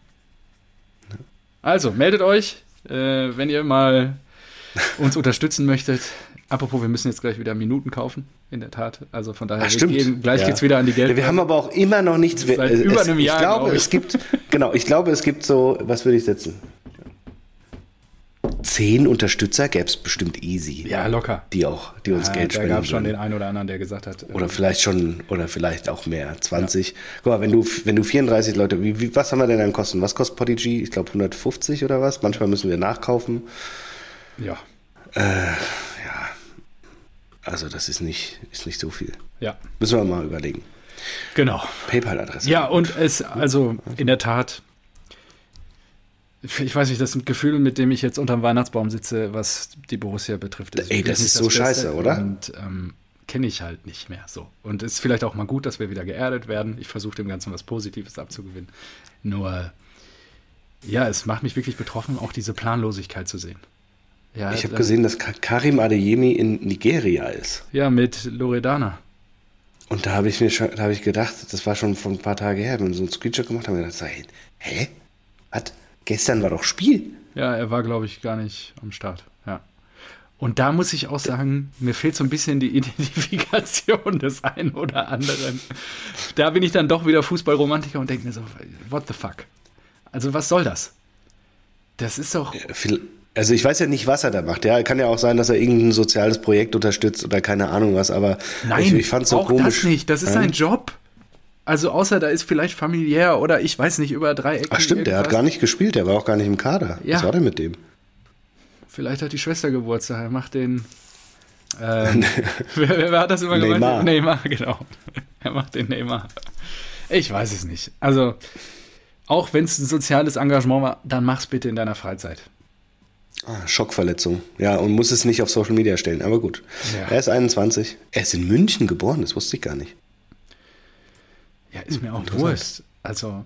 Also, meldet euch, äh, wenn ihr mal <laughs> uns unterstützen möchtet. Apropos, wir müssen jetzt gleich wieder Minuten kaufen, in der Tat. Also von daher,
Ach, stimmt.
Gehen, gleich ja. es wieder an die Geld.
Ja, wir haben aber auch immer noch nichts.
Seit es, über einem Jahr.
Ich glaube, glaube ich. es gibt, genau, ich glaube, es gibt so, was würde ich setzen? Zehn Unterstützer gäbe es bestimmt easy.
Ja, locker.
Die auch, die uns ja, Geld spenden.
Da gab es schon den einen oder anderen, der gesagt hat.
Oder äh, vielleicht schon, oder vielleicht auch mehr, 20. Ja. Guck mal, wenn du, wenn du 34 Leute, wie, wie, was haben wir denn an Kosten? Was kostet Podigy? Ich glaube 150 oder was? Manchmal müssen wir nachkaufen.
Ja.
Äh, ja. Also das ist nicht, ist nicht so viel.
Ja.
Müssen wir mal überlegen.
Genau.
PayPal-Adresse.
Ja, und es, also in der Tat, ich weiß nicht, das Gefühl, mit dem ich jetzt unterm Weihnachtsbaum sitze, was die Borussia betrifft.
Ist Ey, das ist so das scheiße, oder?
Und ähm, kenne ich halt nicht mehr so. Und es ist vielleicht auch mal gut, dass wir wieder geerdet werden. Ich versuche dem Ganzen was Positives abzugewinnen. Nur, ja, es macht mich wirklich betroffen, auch diese Planlosigkeit zu sehen.
Ja, ich habe gesehen, dass Karim Adeyemi in Nigeria ist.
Ja, mit Loredana.
Und da habe ich mir schon, da habe ich gedacht, das war schon vor ein paar Tagen her, wenn wir so einen Screenshot gemacht haben, wir gedacht, hä? Was? Gestern war doch Spiel.
Ja, er war, glaube ich, gar nicht am Start. Ja. Und da muss ich auch sagen, mir fehlt so ein bisschen die <laughs> Identifikation des einen oder anderen. Da bin ich dann doch wieder Fußballromantiker und denke mir so, what the fuck? Also was soll das? Das ist doch.
Also ich weiß ja nicht, was er da macht. Ja, kann ja auch sein, dass er irgendein soziales Projekt unterstützt oder keine Ahnung was, aber
Nein, ich, ich fand es so auch komisch. Das nicht, das ist sein Job. Also außer da ist vielleicht familiär oder ich weiß nicht, über drei Ecken.
Ach stimmt, der hat gar nicht gespielt, der war auch gar nicht im Kader. Ja. Was war denn mit dem?
Vielleicht hat die Schwester Geburtstag, er macht den. <laughs> Ähm, wer, wer, hat das immer
Neymar.
Neymar, genau. <laughs> Er macht den Neymar. Ich weiß es nicht. Also, auch wenn es ein soziales Engagement war, dann mach's bitte in deiner Freizeit.
Ah, Schockverletzung. Ja, und muss es nicht auf Social Media stellen, aber gut. Ja. Er ist 21. Er ist in München geboren, das wusste ich gar nicht.
Ja, ist mir auch wurscht. Also,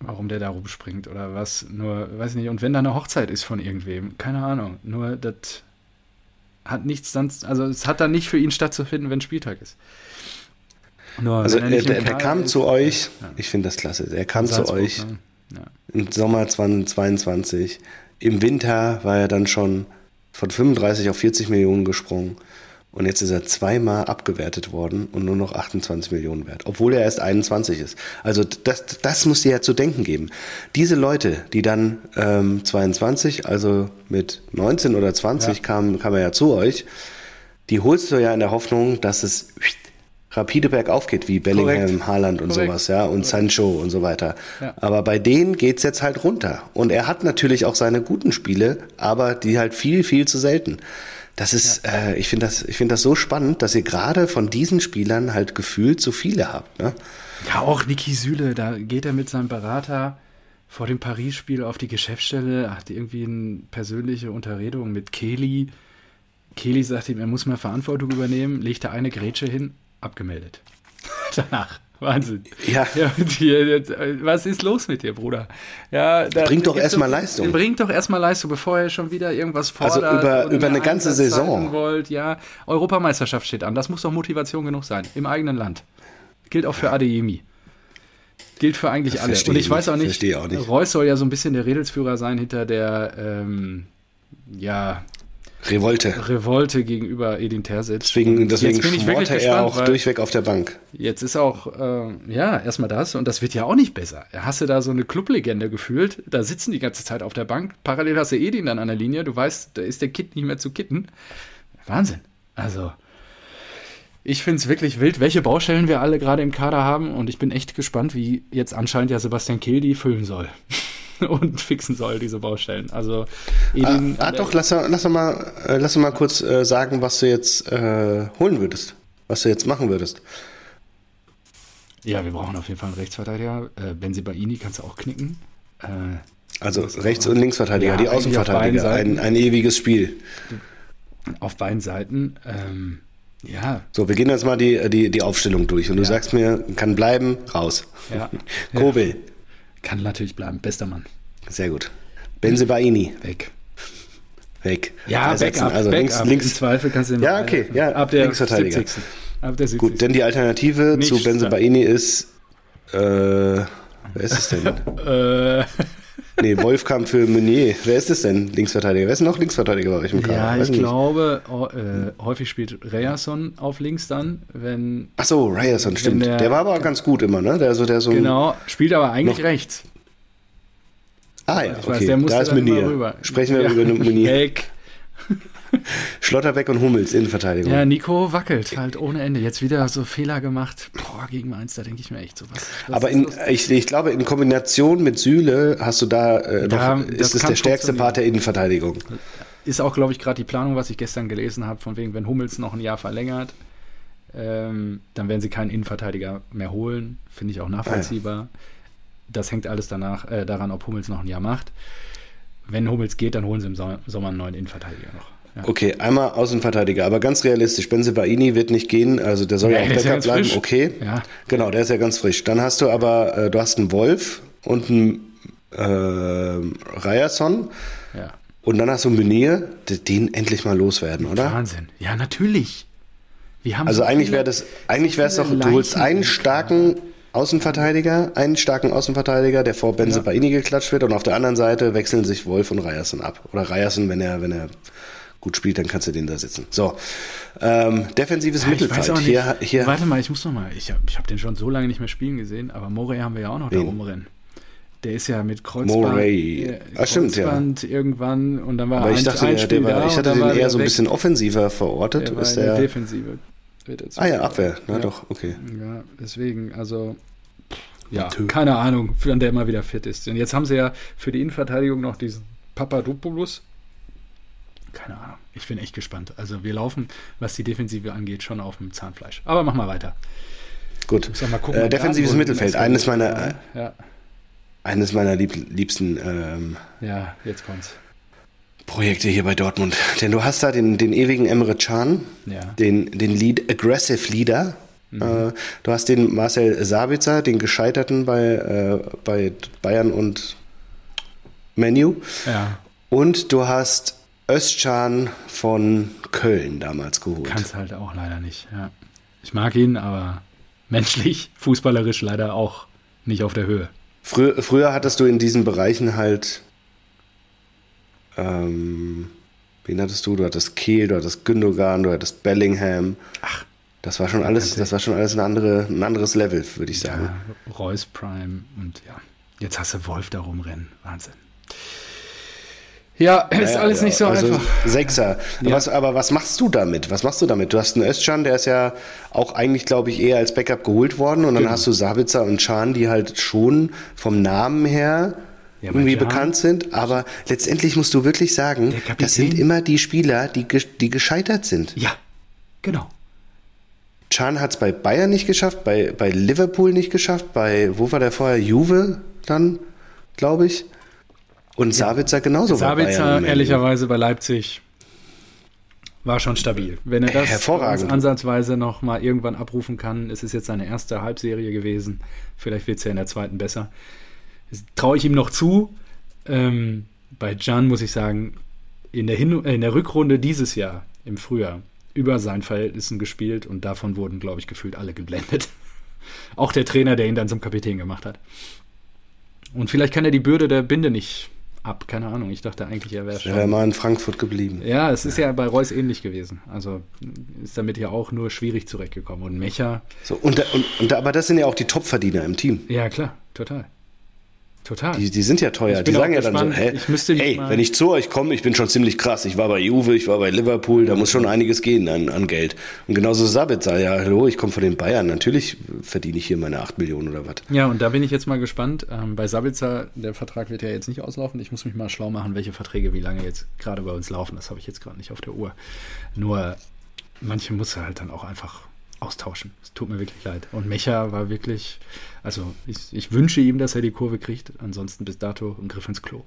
warum der da rumspringt oder was. Nur, weiß nicht. Und wenn da eine Hochzeit ist von irgendwem, keine Ahnung. Nur, das hat nichts sonst. Also, es hat dann nicht für ihn stattzufinden, wenn Spieltag ist.
Nur, also, er, der, der kam ist, zu euch. Ja. Ich finde das klasse. Er kam Salzburg, zu euch ne? ja. im Sommer 2022. Im Winter war er dann schon von 35 auf 40 Millionen gesprungen. Und jetzt ist er zweimal abgewertet worden und nur noch 28 Millionen wert, obwohl er erst 21 ist. Also das, das muss dir ja zu denken geben. Diese Leute, die dann ähm, 22, also mit 19 oder 20 ja. kam, kam er ja zu euch, die holst du ja in der Hoffnung, dass es rapide bergauf geht, wie Bellingham, Korrekt. Haaland und Korrekt. sowas, ja, und Korrekt. Sancho und so weiter. Ja. Aber bei denen geht's jetzt halt runter. Und er hat natürlich auch seine guten Spiele, aber die halt viel, viel zu selten. Das ist, ja. äh, ich finde das, ich finde das so spannend, dass ihr gerade von diesen Spielern halt gefühlt so viele habt. Ne?
Ja, auch Niki Süle, da geht er mit seinem Berater vor dem Paris-Spiel auf die Geschäftsstelle, hat irgendwie eine persönliche Unterredung mit Kelly. Kelly sagt ihm, er muss mal Verantwortung übernehmen, legt da eine Grätsche hin, abgemeldet. <laughs> Danach. Wahnsinn. Ja. ja was ist los mit dir, Bruder?
Ja, da, bringt doch erstmal Leistung.
Bringt doch erstmal Leistung, bevor ihr schon wieder irgendwas fordert.
Also über, über eine ganze Saison.
Wollt. Ja, Europameisterschaft steht an. Das muss doch Motivation genug sein. Im eigenen Land. Gilt auch für Adeyemi. Gilt für eigentlich das alle. Und ich weiß auch nicht, auch nicht, Reus soll ja so ein bisschen der Redelsführer sein hinter der, ähm, ja,
Revolte.
Revolte gegenüber Edin Terzic.
Deswegen, deswegen schmorte er auch durchweg auf der Bank.
Jetzt ist auch, äh, ja, erstmal das und das wird ja auch nicht besser. Hast du da so eine Clublegende gefühlt, da sitzen die ganze Zeit auf der Bank, parallel hast du Edin dann an der Linie, du weißt, da ist der Kit nicht mehr zu kitten. Wahnsinn. Also, ich finde es wirklich wild, welche Baustellen wir alle gerade im Kader haben und ich bin echt gespannt, wie jetzt anscheinend ja Sebastian Kehl die füllen soll. <laughs> und fixen soll, diese Baustellen. Also
Edin, ah, ah doch, lass, lass mal, äh, lass mal kurz äh, sagen, was du jetzt äh, holen würdest, was du jetzt machen würdest.
Ja, wir brauchen auf jeden Fall einen Rechtsverteidiger. Äh, Benzi Baini kannst du auch knicken.
Äh, also Rechts- und Linksverteidiger, ja, die Außenverteidiger, ein, ein ewiges Spiel.
Auf beiden Seiten. Ähm, ja.
So, wir gehen jetzt mal die, die, die Aufstellung durch und du sagst mir, kann bleiben, raus.
Ja. <laughs>
Kobel.
Kann natürlich bleiben. Bester Mann.
Sehr gut. Benzebaini.
Weg.
Weg.
Ja,
Ersetzen. Backup, also links, links. Im
Zweifel kannst du ihn
Ja, okay. Ja,
ab der Linksverteidiger. 70.
Ab der 70. Gut, denn die Alternative Nicht zu Benzebaini ist. Äh, wer ist es denn? <laughs> Nee, Wolfkamp für Meunier. Wer ist es denn? Linksverteidiger. Wer ist noch Linksverteidiger bei euch im
Kader? Ja, ich glaube, oh, äh, häufig spielt Reyerson auf links dann, wenn.
Ach so, Reyerson, stimmt. Der, der, war aber ganz gut immer, ne? Der, so, der so
genau, spielt aber eigentlich rechts.
Ah ja, okay. Weiß, da ist Meunier. Sprechen wir ja. über Meunier.
Weg. <laughs>
Schlotterbeck und Hummels, Innenverteidigung.
Ja, Nico wackelt halt ohne Ende. Jetzt wieder so Fehler gemacht. Boah, gegen Mainz, da denke ich mir echt so was.
Aber in, ich, ich, glaube, in Kombination mit Sühle hast du da, äh, ja, noch, ist es der stärkste Part der Innenverteidigung.
Ist auch, glaube ich, gerade die Planung, was ich gestern gelesen habe, von wegen, wenn Hummels noch ein Jahr verlängert, ähm, dann werden sie keinen Innenverteidiger mehr holen. Finde ich auch nachvollziehbar. Ja. Das hängt alles danach, äh, daran, ob Hummels noch ein Jahr macht. Wenn Hummels geht, dann holen sie im Sommer einen neuen Innenverteidiger noch.
Okay, einmal Außenverteidiger, aber ganz realistisch. Benzebaini wird nicht gehen, also der soll ja, auch Backup bleiben. Frisch. Okay,
ja.
genau, der ist ja ganz frisch. Dann hast du aber, äh, du hast einen Wolf und einen äh, Ryerson.
Ja.
Und dann hast du einen Meunier, den endlich mal loswerden, oder?
Wahnsinn. Ja, natürlich.
Wir haben also so eigentlich wäre das, eigentlich wäre es doch, du holst einen starken Außenverteidiger, einen starken Außenverteidiger, der vor Benzebaini ja. geklatscht wird und auf der anderen Seite wechseln sich Wolf und Ryerson ab. Oder Ryerson, wenn er, wenn er gut spielt, dann kannst du den da sitzen. So, ähm, defensives ja, Mittelfeld. Hier, hier.
Warte mal, ich muss noch mal, ich habe ich hab den schon so lange nicht mehr spielen gesehen, aber Moray haben wir ja auch noch Wen? da rumrennen. Der ist ja mit Kreuzband,
Moray. Äh,
Ach, stimmt, ja. irgendwann und dann war
aber ich dachte, ein, der, der war, ich hatte den eher so ein bisschen offensiver verortet.
Der war
ist
der Defensive.
Ah ja, Abwehr, na ja. doch, okay.
Ja, deswegen, also ja, keine Ahnung, wann der immer wieder fit ist. Und jetzt haben sie ja für die Innenverteidigung noch diesen Papadopoulos, keine Ahnung. Ich bin echt gespannt. Also wir laufen, was die Defensive angeht, schon auf dem Zahnfleisch. Aber mach mal weiter.
Gut. Mal gucken, äh, defensives Mittelfeld. Eines meiner,
ja.
eines meiner lieb, liebsten ähm,
ja, jetzt kommt's.
Projekte hier bei Dortmund. <laughs> Denn du hast da den, den ewigen Emre Can,
ja.
den, den Lead, Aggressive Leader. Mhm. Äh, du hast den Marcel Sabitzer, den Gescheiterten bei, äh, bei Bayern und Menu.
Ja.
Und du hast Özcan von Köln damals geholt.
Kannst halt auch leider nicht, ja. Ich mag ihn, aber menschlich, <laughs> fußballerisch leider auch nicht auf der Höhe.
Früher, früher hattest du in diesen Bereichen halt ähm, Wen hattest du? Du hattest Kehl, du hattest Gündogan, du hattest Bellingham. Ach. Das war schon alles, das war schon alles eine andere, ein anderes Level, würde ich sagen.
Ja, Reus Prime und ja. Jetzt hast du Wolf da rumrennen. Wahnsinn. Ja, ist ja, alles ja. nicht so also einfach.
Sechser. Ja. Was, aber was machst du damit? Was machst du damit? Du hast einen Özcan, der ist ja auch eigentlich, glaube ich, eher als Backup geholt worden. Und dann genau. hast du Sabitzer und Chan, die halt schon vom Namen her irgendwie bekannt sind. Aber letztendlich musst du wirklich sagen, das sind immer die Spieler, die, die gescheitert sind.
Ja, genau.
Chan hat es bei Bayern nicht geschafft, bei, bei Liverpool nicht geschafft, bei, wo war der vorher? Juve dann, glaube ich. Und Sabitzer genauso
Sabitzer, bei Bayern. ehrlicherweise bei Leipzig war schon stabil. Wenn er das ansatzweise noch mal irgendwann abrufen kann, ist es jetzt seine erste Halbserie gewesen. Vielleicht wird es ja in der zweiten besser. Traue ich ihm noch zu. Ähm, bei Jan muss ich sagen, in der, Hin äh, in der Rückrunde dieses Jahr, im Frühjahr, über seinen Verhältnissen gespielt und davon wurden, glaube ich, gefühlt alle geblendet. <laughs> Auch der Trainer, der ihn dann zum Kapitän gemacht hat. Und vielleicht kann er die Bürde der Binde nicht ab. Keine Ahnung. Ich dachte eigentlich, er wäre
schon. Er wäre mal in Frankfurt geblieben.
Ja, es ist ja bei Reus ähnlich gewesen. Also ist damit ja auch nur schwierig zurechtgekommen. Und Mecha.
So, und, und, und, aber das sind ja auch die Topverdiener im Team.
Ja, klar, total. Total.
Die, die sind ja teuer. Die sagen ja dann so, hä, ich ey, wenn ich zu euch komme, ich bin schon ziemlich krass. Ich war bei Juve, ich war bei Liverpool, da muss schon einiges gehen an, an Geld. Und genauso Sabitzer, ja, hallo, ich komme von den Bayern. Natürlich verdiene ich hier meine 8 Millionen oder was.
Ja, und da bin ich jetzt mal gespannt. Ähm, bei Sabitzer, der Vertrag wird ja jetzt nicht auslaufen. Ich muss mich mal schlau machen, welche Verträge wie lange jetzt gerade bei uns laufen. Das habe ich jetzt gerade nicht auf der Uhr. Nur manche muss er halt dann auch einfach austauschen. Es tut mir wirklich leid. Und Mecha war wirklich, also ich, ich wünsche ihm, dass er die Kurve kriegt. Ansonsten bis dato ein Griff ins Klo.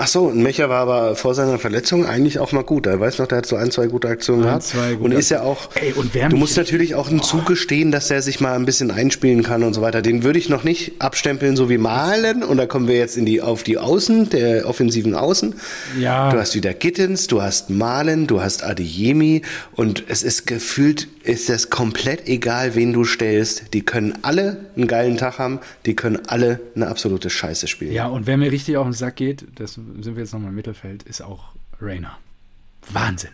Ach so, Mecher war aber vor seiner Verletzung eigentlich auch mal gut. Er weiß noch, der hat so ein, zwei gute Aktionen ein, gehabt. und ist ja auch. Ey, und du musst natürlich auch oh. zugestehen, dass er sich mal ein bisschen einspielen kann und so weiter. Den würde ich noch nicht abstempeln, so wie Malen. Und da kommen wir jetzt in die, auf die Außen, der offensiven Außen. Ja. Du hast wieder Gittens, du hast Malen, du hast Adeyemi. Und es ist gefühlt, ist es komplett egal, wen du stellst. Die können alle einen geilen Tag haben. Die können alle eine absolute Scheiße spielen.
Ja, und wer mir richtig auf den Sack geht, das sind wir jetzt nochmal im Mittelfeld, ist auch Rainer. Wahnsinn.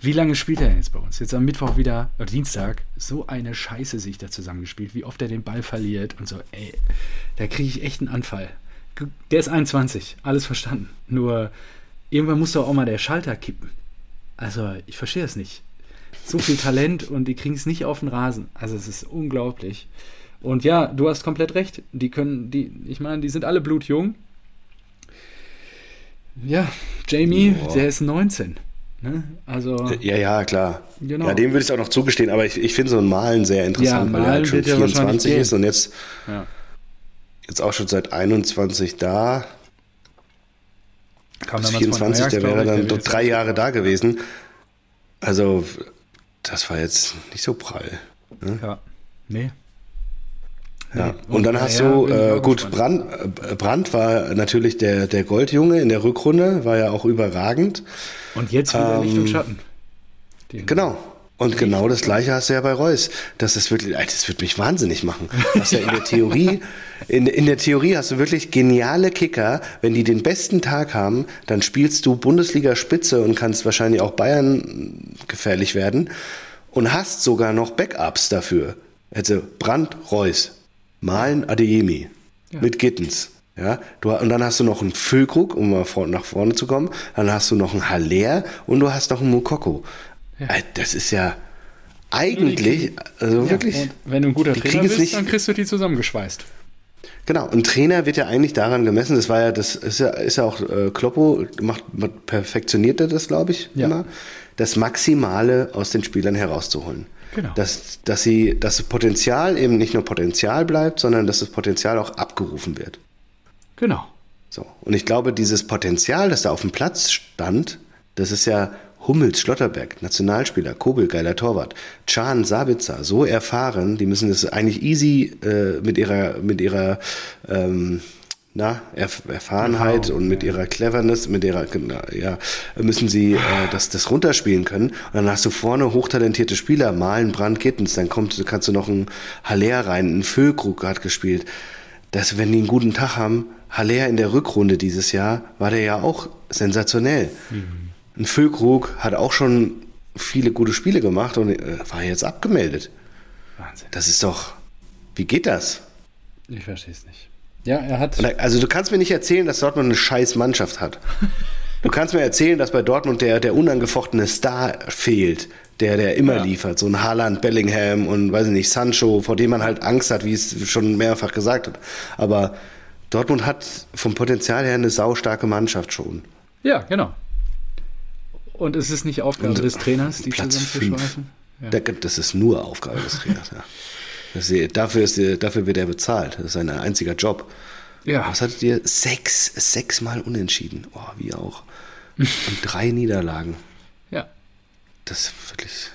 Wie lange spielt er jetzt bei uns? Jetzt am Mittwoch wieder, oder Dienstag, so eine Scheiße sich da zusammengespielt, wie oft er den Ball verliert und so, ey, da kriege ich echt einen Anfall. Der ist 21, alles verstanden. Nur irgendwann muss doch auch mal der Schalter kippen. Also, ich verstehe es nicht. So viel Talent und die kriegen es nicht auf den Rasen. Also, es ist unglaublich. Und ja, du hast komplett recht. Die können, die, ich meine, die sind alle blutjung. Ja, Jamie, Boah. der ist 19. Ne? Also,
ja, ja, klar. Genau. Ja, dem würde ich es auch noch zugestehen, aber ich, ich finde so ein Malen sehr interessant, ja, weil er halt schon 24 ist und jetzt, ja. jetzt auch schon seit 21 da. Kam Bis 24, Ajax, der wäre dann der drei Jahre da gewesen. Also, das war jetzt nicht so prall.
Ne? Ja, nee.
Ja. Und dann hast du, äh, gut, Brand, äh, Brand war natürlich der, der Goldjunge in der Rückrunde, war ja auch überragend.
Und jetzt wieder ähm, Licht und Schatten.
Die genau. Und genau das gleiche hast du ja bei Reus. Das ist wirklich, das wird mich wahnsinnig machen. Was ja in der Theorie, <laughs> in, in der Theorie hast du wirklich geniale Kicker. Wenn die den besten Tag haben, dann spielst du Bundesliga Spitze und kannst wahrscheinlich auch Bayern gefährlich werden und hast sogar noch Backups dafür. Also Brand, Reus, Malen Adeyemi ja. mit Gittens. Ja, du, und dann hast du noch einen Füllkrug, um mal vor, nach vorne zu kommen. Dann hast du noch einen Haller und du hast noch einen Mukoko. Ja. Äh, das ist ja eigentlich, also ja, wirklich.
wenn du ein guter Trainer bist, nicht, dann kriegst du die zusammengeschweißt.
Genau, ein Trainer wird ja eigentlich daran gemessen, das war ja, das ist ja, ist ja auch äh, Kloppo, macht, perfektioniert er das, glaube ich, ja. immer, das Maximale aus den Spielern herauszuholen. Genau. Dass, dass, sie, dass das Potenzial eben nicht nur Potenzial bleibt, sondern dass das Potenzial auch abgerufen wird.
Genau.
So. Und ich glaube, dieses Potenzial, das da auf dem Platz stand, das ist ja Hummels, Schlotterberg, Nationalspieler, Kobel, geiler Torwart, Can, Sabitzer, so erfahren, die müssen das eigentlich easy äh, mit ihrer, mit ihrer ähm, na, Erf Erfahrenheit genau. und mit ihrer Cleverness, mit ihrer, ja, müssen sie äh, das, das runterspielen können. Und dann hast du vorne hochtalentierte Spieler, Malen, Brand, Gittens, dann kommt, kannst du noch einen Haller rein, ein Füllkrug hat gespielt. Dass, wenn die einen guten Tag haben, Haller in der Rückrunde dieses Jahr, war der ja auch sensationell. Mhm. Ein Füllkrug hat auch schon viele gute Spiele gemacht und äh, war jetzt abgemeldet. Wahnsinn. Das ist doch, wie geht das?
Ich verstehe es nicht. Ja, er hat.
Also du kannst mir nicht erzählen, dass Dortmund eine scheiß Mannschaft hat. Du kannst mir erzählen, dass bei Dortmund der, der unangefochtene Star fehlt, der, der immer ja. liefert. So ein Haaland, Bellingham und weiß ich nicht, Sancho, vor dem man halt Angst hat, wie es schon mehrfach gesagt hat. Aber Dortmund hat vom Potenzial her eine saustarke Mannschaft schon.
Ja, genau. Und es ist nicht Aufgabe und des Trainers, die
Platz zusammenzuschweißen? Ja. Das ist nur Aufgabe des Trainers, ja. Das, dafür, ist, dafür wird er bezahlt. Das ist sein einziger Job. Ja. Was hattet ihr? Sechs, sechsmal unentschieden. Oh, wie auch. Und <laughs> drei Niederlagen.
Ja.
Das ist wirklich.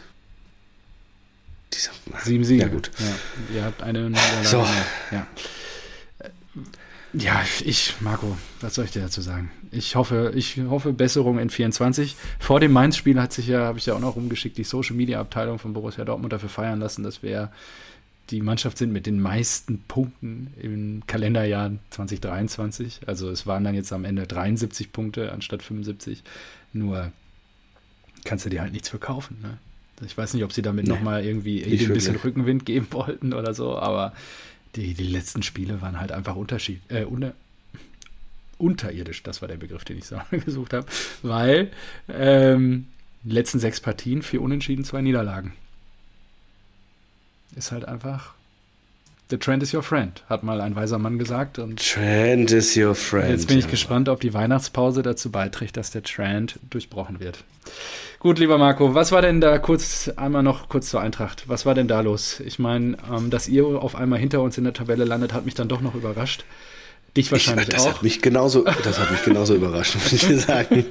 Dieser, Sieben Siege. Ja, gut. Ja. Ihr habt eine Niederlage.
So.
Ja. Ja, ich, Marco, was soll ich dir dazu sagen? Ich hoffe, ich hoffe Besserung in 24. Vor dem Mainz-Spiel hat sich ja, habe ich ja auch noch rumgeschickt, die Social-Media-Abteilung von Borussia Dortmund dafür feiern lassen, dass wir die Mannschaft sind mit den meisten Punkten im Kalenderjahr 2023. Also es waren dann jetzt am Ende 73 Punkte anstatt 75. Nur kannst du dir halt nichts verkaufen. Ne? Ich weiß nicht, ob sie damit nee, nochmal irgendwie ein bisschen Rückenwind geben wollten oder so, aber die, die letzten Spiele waren halt einfach Unterschied, äh, unter, unterirdisch, das war der Begriff, den ich so <laughs> gesucht habe, weil ähm, letzten sechs Partien, vier Unentschieden, zwei Niederlagen ist halt einfach The trend is your friend, hat mal ein weiser Mann gesagt. Und
trend is your friend.
Jetzt bin ich ja. gespannt, ob die Weihnachtspause dazu beiträgt, dass der Trend durchbrochen wird. Gut, lieber Marco, was war denn da kurz, einmal noch kurz zur Eintracht, was war denn da los? Ich meine, ähm, dass ihr auf einmal hinter uns in der Tabelle landet, hat mich dann doch noch überrascht. Dich wahrscheinlich
ich, das
auch.
Hat mich genauso, das hat mich genauso <laughs> überrascht, muss ich dir sagen.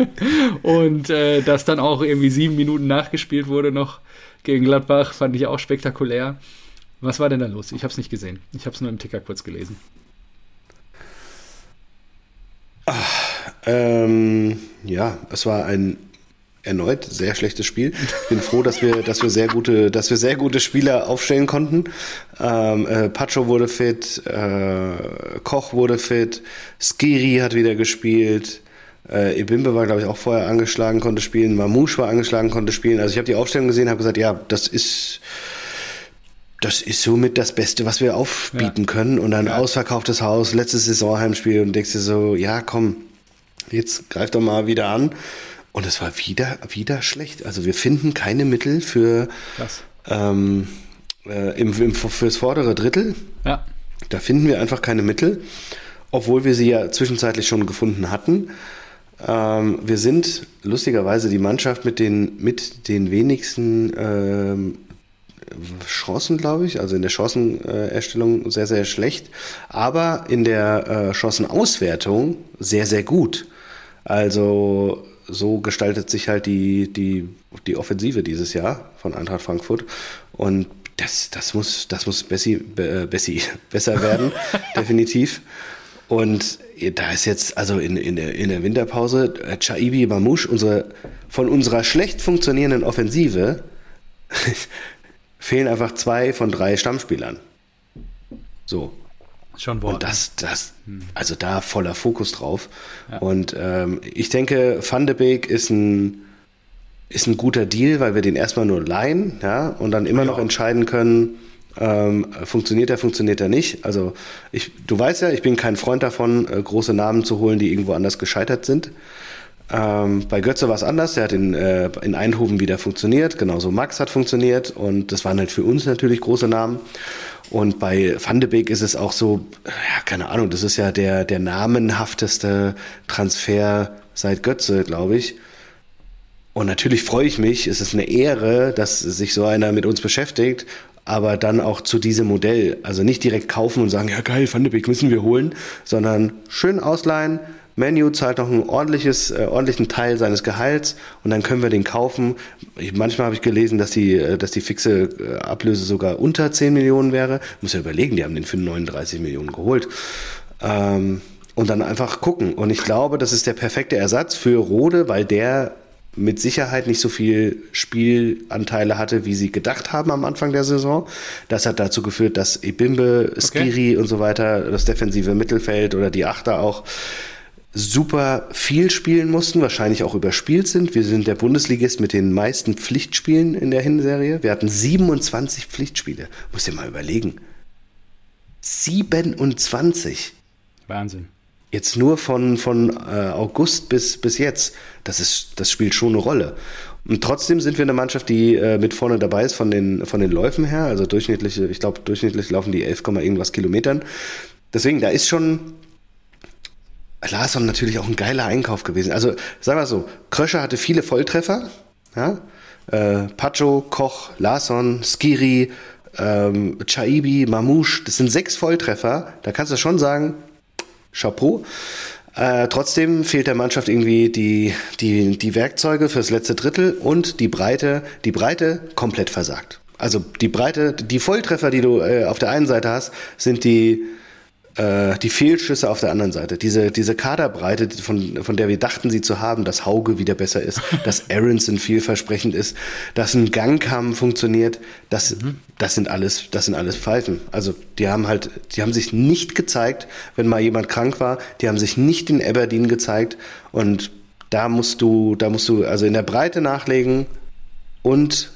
Und äh, dass dann auch irgendwie sieben Minuten nachgespielt wurde noch gegen Gladbach, fand ich auch spektakulär. Was war denn da los? Ich habe es nicht gesehen. Ich habe es nur im Ticker kurz gelesen.
Ach, ähm, ja, es war ein erneut sehr schlechtes Spiel. Ich bin froh, dass wir, dass wir sehr gute, dass wir sehr gute Spieler aufstellen konnten. Ähm, äh, Pacho wurde fit, äh, Koch wurde fit, Skiri hat wieder gespielt. Äh, Ebimbe war, glaube ich, auch vorher angeschlagen, konnte spielen. Mamouche war angeschlagen, konnte spielen. Also ich habe die Aufstellung gesehen, habe gesagt, ja, das ist das ist somit das Beste, was wir aufbieten ja. können. Und ein ja. ausverkauftes Haus, letztes Saisonheimspiel und denkst dir so, ja, komm, jetzt greif doch mal wieder an. Und es war wieder, wieder schlecht. Also wir finden keine Mittel für ähm, äh, im, im, fürs vordere Drittel.
Ja.
Da finden wir einfach keine Mittel, obwohl wir sie ja zwischenzeitlich schon gefunden hatten. Ähm, wir sind lustigerweise die Mannschaft mit den, mit den wenigsten ähm, Chancen, glaube ich, also in der Chancenerstellung sehr, sehr schlecht, aber in der äh, Chancenauswertung sehr, sehr gut. Also so gestaltet sich halt die, die, die Offensive dieses Jahr von Eintracht Frankfurt und das, das muss, das muss Bessi, äh, Bessi <laughs> besser werden, <laughs> definitiv. Und da ist jetzt, also in, in, der, in der Winterpause, äh, Chaibi Mamouche, unsere, von unserer schlecht funktionierenden Offensive, <laughs> fehlen einfach zwei von drei Stammspielern. So.
Schon Wort.
Und das, das, also da voller Fokus drauf. Ja. Und ähm, ich denke, Van de Beek ist ein, ist ein guter Deal, weil wir den erstmal nur leihen, ja, und dann immer ja. noch entscheiden können, ähm, funktioniert er, funktioniert er nicht. Also ich, du weißt ja, ich bin kein Freund davon, äh, große Namen zu holen, die irgendwo anders gescheitert sind. Ähm, bei Götze war es anders, der hat in, äh, in Eindhoven wieder funktioniert, genauso Max hat funktioniert und das waren halt für uns natürlich große Namen. Und bei Van de Beek ist es auch so, ja, keine Ahnung, das ist ja der, der namenhafteste Transfer seit Götze, glaube ich. Und natürlich freue ich mich, es ist eine Ehre, dass sich so einer mit uns beschäftigt, aber dann auch zu diesem Modell. Also nicht direkt kaufen und sagen, ja geil, Van de Beek müssen wir holen, sondern schön ausleihen, Menu zahlt noch ein ordentliches, äh, ordentlichen Teil seines Gehalts und dann können wir den kaufen. Ich, manchmal habe ich gelesen, dass die, äh, dass die fixe äh, Ablöse sogar unter 10 Millionen wäre. Muss ja überlegen, die haben den für 39 Millionen geholt. Ähm, und dann einfach gucken. Und ich glaube, das ist der perfekte Ersatz für Rode, weil der mit Sicherheit nicht so viel Spielanteile hatte, wie sie gedacht haben am Anfang der Saison. Das hat dazu geführt, dass Ebimbe, Skiri okay. und so weiter, das defensive Mittelfeld oder die Achter auch super viel spielen mussten, wahrscheinlich auch überspielt sind. Wir sind der Bundesligist mit den meisten Pflichtspielen in der Hinserie. Wir hatten 27 Pflichtspiele. Muss dir mal überlegen. 27.
Wahnsinn.
Jetzt nur von, von äh, August bis, bis jetzt. Das, ist, das spielt schon eine Rolle. Und trotzdem sind wir eine Mannschaft, die äh, mit vorne dabei ist von den, von den Läufen her. Also durchschnittliche, ich glaube, durchschnittlich laufen die 11, irgendwas Kilometern. Deswegen, da ist schon Larsson natürlich auch ein geiler Einkauf gewesen. Also sagen wir so, Kröscher hatte viele Volltreffer. Ja? Äh, Pacho, Koch, Larsson, Skiri, ähm, Chaibi, Mamouche, das sind sechs Volltreffer. Da kannst du schon sagen, Chapeau. Äh, trotzdem fehlt der Mannschaft irgendwie die, die, die Werkzeuge fürs letzte Drittel und die Breite, die Breite komplett versagt. Also die Breite, die Volltreffer, die du äh, auf der einen Seite hast, sind die äh, die Fehlschüsse auf der anderen Seite, diese, diese Kaderbreite, von, von der wir dachten, sie zu haben, dass Hauge wieder besser ist, <laughs> dass Aronson vielversprechend ist, dass ein Gangkampf funktioniert, das, mhm. das sind alles, das sind alles Pfeifen. Also die haben halt, die haben sich nicht gezeigt, wenn mal jemand krank war, die haben sich nicht in Aberdeen gezeigt und da musst du, da musst du also in der Breite nachlegen und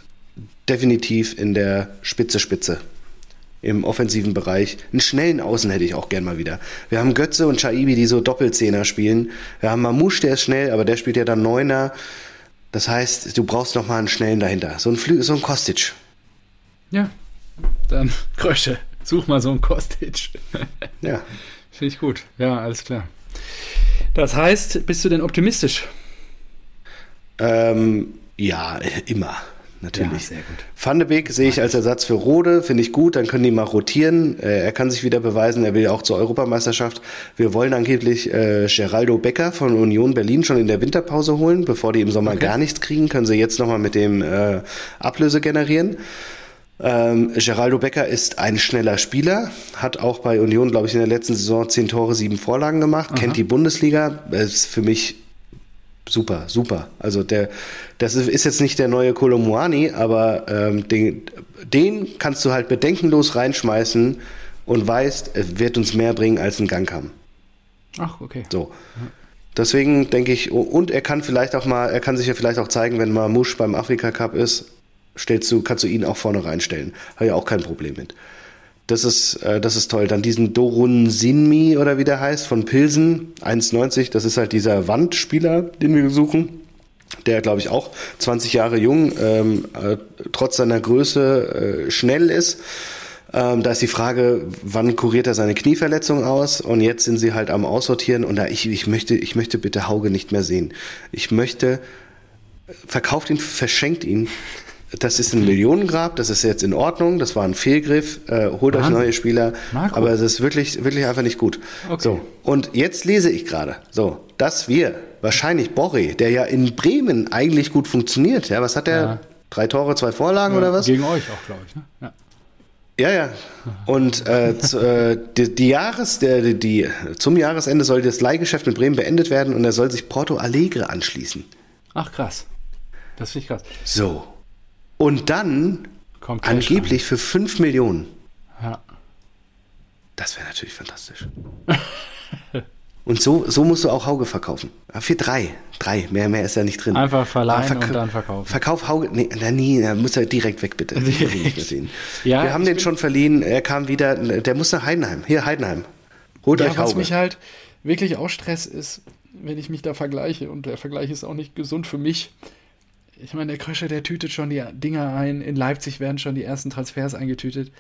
definitiv in der Spitze Spitze im offensiven Bereich. Einen schnellen Außen hätte ich auch gern mal wieder. Wir haben Götze und Chaibi, die so Doppelzehner spielen. Wir haben Mamouche, der ist schnell, aber der spielt ja dann Neuner. Das heißt, du brauchst noch mal einen schnellen dahinter. So ein, Flü so ein Kostic.
Ja, dann <laughs> Krösche. Such mal so einen Kostic. <laughs>
ja.
Finde ich gut. Ja, alles klar. Das heißt, bist du denn optimistisch?
Ähm, ja, immer natürlich. Ja, sehr gut. Van de Beek sehe ich als Ersatz für Rode, finde ich gut, dann können die mal rotieren. Äh, er kann sich wieder beweisen, er will ja auch zur Europameisterschaft. Wir wollen angeblich äh, Geraldo Becker von Union Berlin schon in der Winterpause holen, bevor die im Sommer okay. gar nichts kriegen, können sie jetzt nochmal mit dem äh, Ablöse generieren. Ähm, Geraldo Becker ist ein schneller Spieler, hat auch bei Union, glaube ich, in der letzten Saison zehn Tore, sieben Vorlagen gemacht, Aha. kennt die Bundesliga, ist für mich super, super. Also der, das ist jetzt nicht der neue Kolomuani, aber ähm, den, den kannst du halt bedenkenlos reinschmeißen und weißt, es wird uns mehr bringen als ein Gangkamm.
Ach, okay.
So. Deswegen denke ich, und er kann vielleicht auch mal, er kann sich ja vielleicht auch zeigen, wenn mal Musch beim Afrika Cup ist, stellst du, kannst du ihn auch vorne reinstellen. Habe ja auch kein Problem mit. Das ist, äh, das ist toll. Dann diesen Dorun Sinmi oder wie der heißt von Pilsen, 1,90. Das ist halt dieser Wandspieler, den wir suchen. Der, glaube ich, auch 20 Jahre jung, ähm, äh, trotz seiner Größe äh, schnell ist. Ähm, da ist die Frage, wann kuriert er seine Knieverletzung aus? Und jetzt sind sie halt am Aussortieren. Und da ich, ich möchte, ich möchte bitte Hauge nicht mehr sehen. Ich möchte, verkauft ihn, verschenkt ihn das ist ein Millionengrab, das ist jetzt in Ordnung, das war ein Fehlgriff, äh, holt Wahnsinn. euch neue Spieler, Marco. aber es ist wirklich, wirklich einfach nicht gut. Okay. So, und jetzt lese ich gerade, so, dass wir wahrscheinlich Borre, der ja in Bremen eigentlich gut funktioniert, ja, was hat der? Ja. Drei Tore, zwei Vorlagen ja, oder was?
Gegen euch auch, glaube ich, ne? Ja.
Ja, ja. Und äh, zu, äh, die, die, Jahres, der, die, die, zum Jahresende soll das Leihgeschäft mit Bremen beendet werden und er soll sich Porto Alegre anschließen.
Ach krass. Das finde ich krass.
So. Und dann Kommt angeblich für 5 Millionen.
Ja.
Das wäre natürlich fantastisch. <laughs> und so, so musst du auch Hauge verkaufen. Für drei. Drei. Mehr, mehr ist ja nicht drin.
Einfach verleihen und dann verkaufen.
Verkauf Hauge. Nee, na, nie, er muss er direkt weg, bitte. <laughs> ja, Wir haben den schon verliehen. Er kam wieder. Der muss nach Heidenheim. Hier, Heidenheim.
Holt ja, euch Hauge. Was mich halt wirklich auch Stress ist, wenn ich mich da vergleiche. Und der Vergleich ist auch nicht gesund für mich ich meine, der Kröscher, der tütet schon die Dinger ein. In Leipzig werden schon die ersten Transfers eingetütet.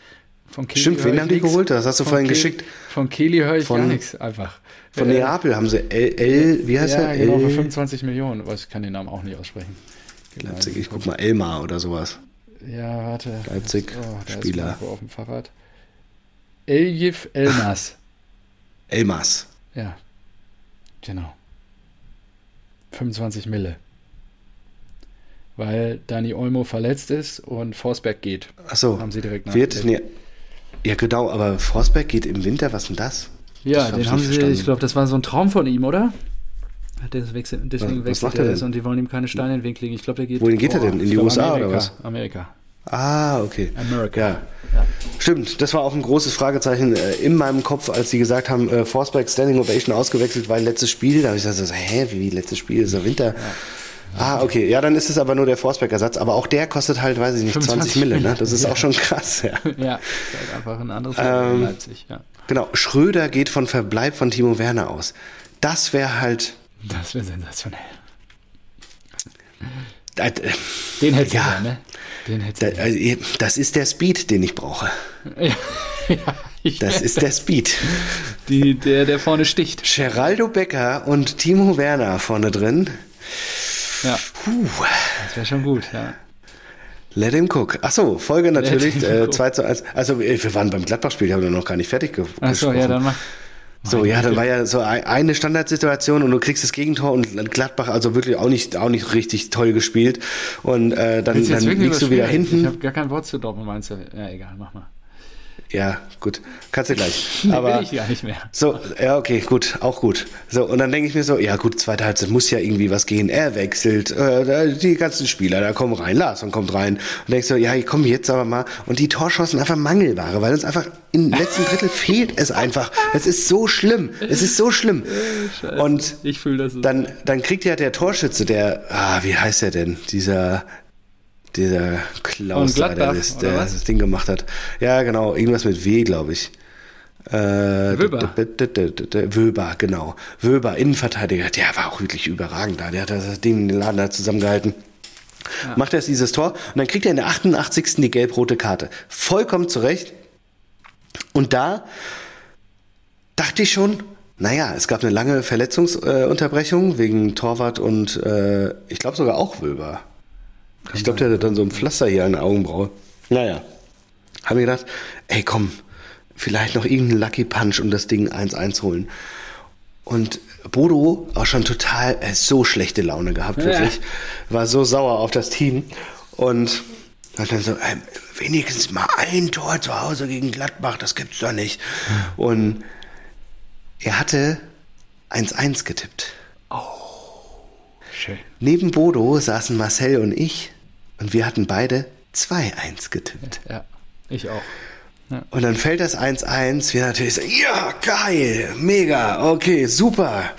Von Kelly Stimmt, wen haben die geholt? Das hast du von vorhin Ke geschickt.
Von Kelly höre ich von, gar nichts, einfach.
Von äh, Neapel haben sie L, L wie heißt ja, er?
genau, für 25 Millionen. Ich kann den Namen auch nicht aussprechen.
Genau, Leipzig, ich guck mal, Elmar oder sowas.
Ja, warte.
Leipzig, oh, Spieler.
auf dem Fahrrad. Eljif Elmas.
Elmas.
Ja, genau. 25 Mille weil Dani Olmo verletzt ist und Forsberg geht.
Achso. Haben sie direkt wird, nee, Ja, genau, aber Forsberg geht im Winter, was denn das?
Ja, das den haben sie, verstanden. ich glaube, das war so ein Traum von ihm, oder? Deswegen wechselt, deswegen was, wechselt er, er und die wollen ihm keine Steine in den Weg legen. Ich glaube, der geht.
Wohin geht er denn? In die USA
Amerika,
oder was?
Amerika.
Ah, okay.
America.
Ja.
Ja.
Stimmt, das war auch ein großes Fragezeichen äh, in meinem Kopf, als die gesagt haben, äh, Forsberg Standing Ovation ausgewechselt, weil letztes Spiel. Da habe ich gesagt, hä, wie letztes Spiel? Ist der Winter? Ah, okay. Ja, dann ist es aber nur der Forsberg-Ersatz. Aber auch der kostet halt, weiß ich nicht, 20
25
Mille. Ne? Das ist
Ja.
auch schon krass. Ja. <laughs>
Ja, ist halt einfach ein anderes Level in Leipzig, ja.
Genau. Schröder geht von Verbleib von Timo Werner aus. Das wäre halt.
Das wäre sensationell.
Äh, äh,
Den hättest
Ja.
du gerne, ne? Den hättest
da- äh, das ist der Speed, den ich brauche. <laughs>
Ja, ja, ich,
Das ist der Speed.
die, der, der vorne sticht.
Geraldo Becker und Timo Werner vorne drin.
Ja,
Puh.
das wäre schon gut, ja.
Let him cook. Achso, Folge natürlich. Äh,
cook.
2 zu 1. Also wir waren beim Gladbach-Spiel, die haben wir noch gar nicht fertig ge
Achso, ja, dann mach.
So, ja, dann war ja so ein- eine Standardsituation und du kriegst das Gegentor und Gladbach also wirklich auch nicht, auch nicht richtig toll gespielt. Und äh, dann, dann liegst du wieder
überspielen? Ich
hinten.
habe gar kein Wort zu Dortmund, meinst du? Ja, egal, mach mal.
Ja, gut. Kannst du gleich. <laughs>
Nee,
Aber
will ich gar nicht mehr.
So, ja, okay, gut, auch gut. So, und dann denke ich mir so, ja gut, zweite Halbzeit muss ja irgendwie was gehen. Er wechselt, äh, die ganzen Spieler, da kommen rein, Larson kommt rein. Und denkst so, ja, komm jetzt aber mal. Und die Torchancen einfach Mangelware, weil uns einfach im letzten Drittel fehlt es einfach. Es ist so schlimm. Es ist so schlimm. <laughs> Und
Ich fühle das so.
dann, dann kriegt ja der Torschütze, der, ah, wie heißt der denn? Dieser, dieser Klaus, da, der, das, der das Ding gemacht hat. Ja, genau, irgendwas mit W, glaube ich. Äh,
Wöber.
Wöber, genau. Wöber, Innenverteidiger, der war auch wirklich überragend da. Der hat das Ding, den Laden da zusammengehalten. Macht er jetzt dieses Tor und dann kriegt er in der 88. die gelb-rote Karte. Vollkommen zurecht. Und da dachte ich schon, naja, es gab eine lange Verletzungsunterbrechung äh, wegen Torwart und äh, ich glaube sogar auch Wöber. Ich glaube, der hatte dann so ein Pflaster hier an der Augenbraue. Naja, haben wir gedacht, ey komm, vielleicht noch irgendeinen Lucky Punch und das Ding 1-1 holen. Und Bodo auch schon total äh, so schlechte Laune gehabt,
Ja.
wirklich. War so sauer auf das Team. Und hat dann so, ey, wenigstens mal ein Tor zu Hause gegen Gladbach, das gibt's doch nicht. Und er hatte 1-1 getippt.
Schön.
Neben Bodo saßen Marcel und ich und wir hatten beide 2-1 getippt.
Ja, ich auch.
Und dann fällt das 1-1, wir natürlich so, ja, geil, mega, okay, super.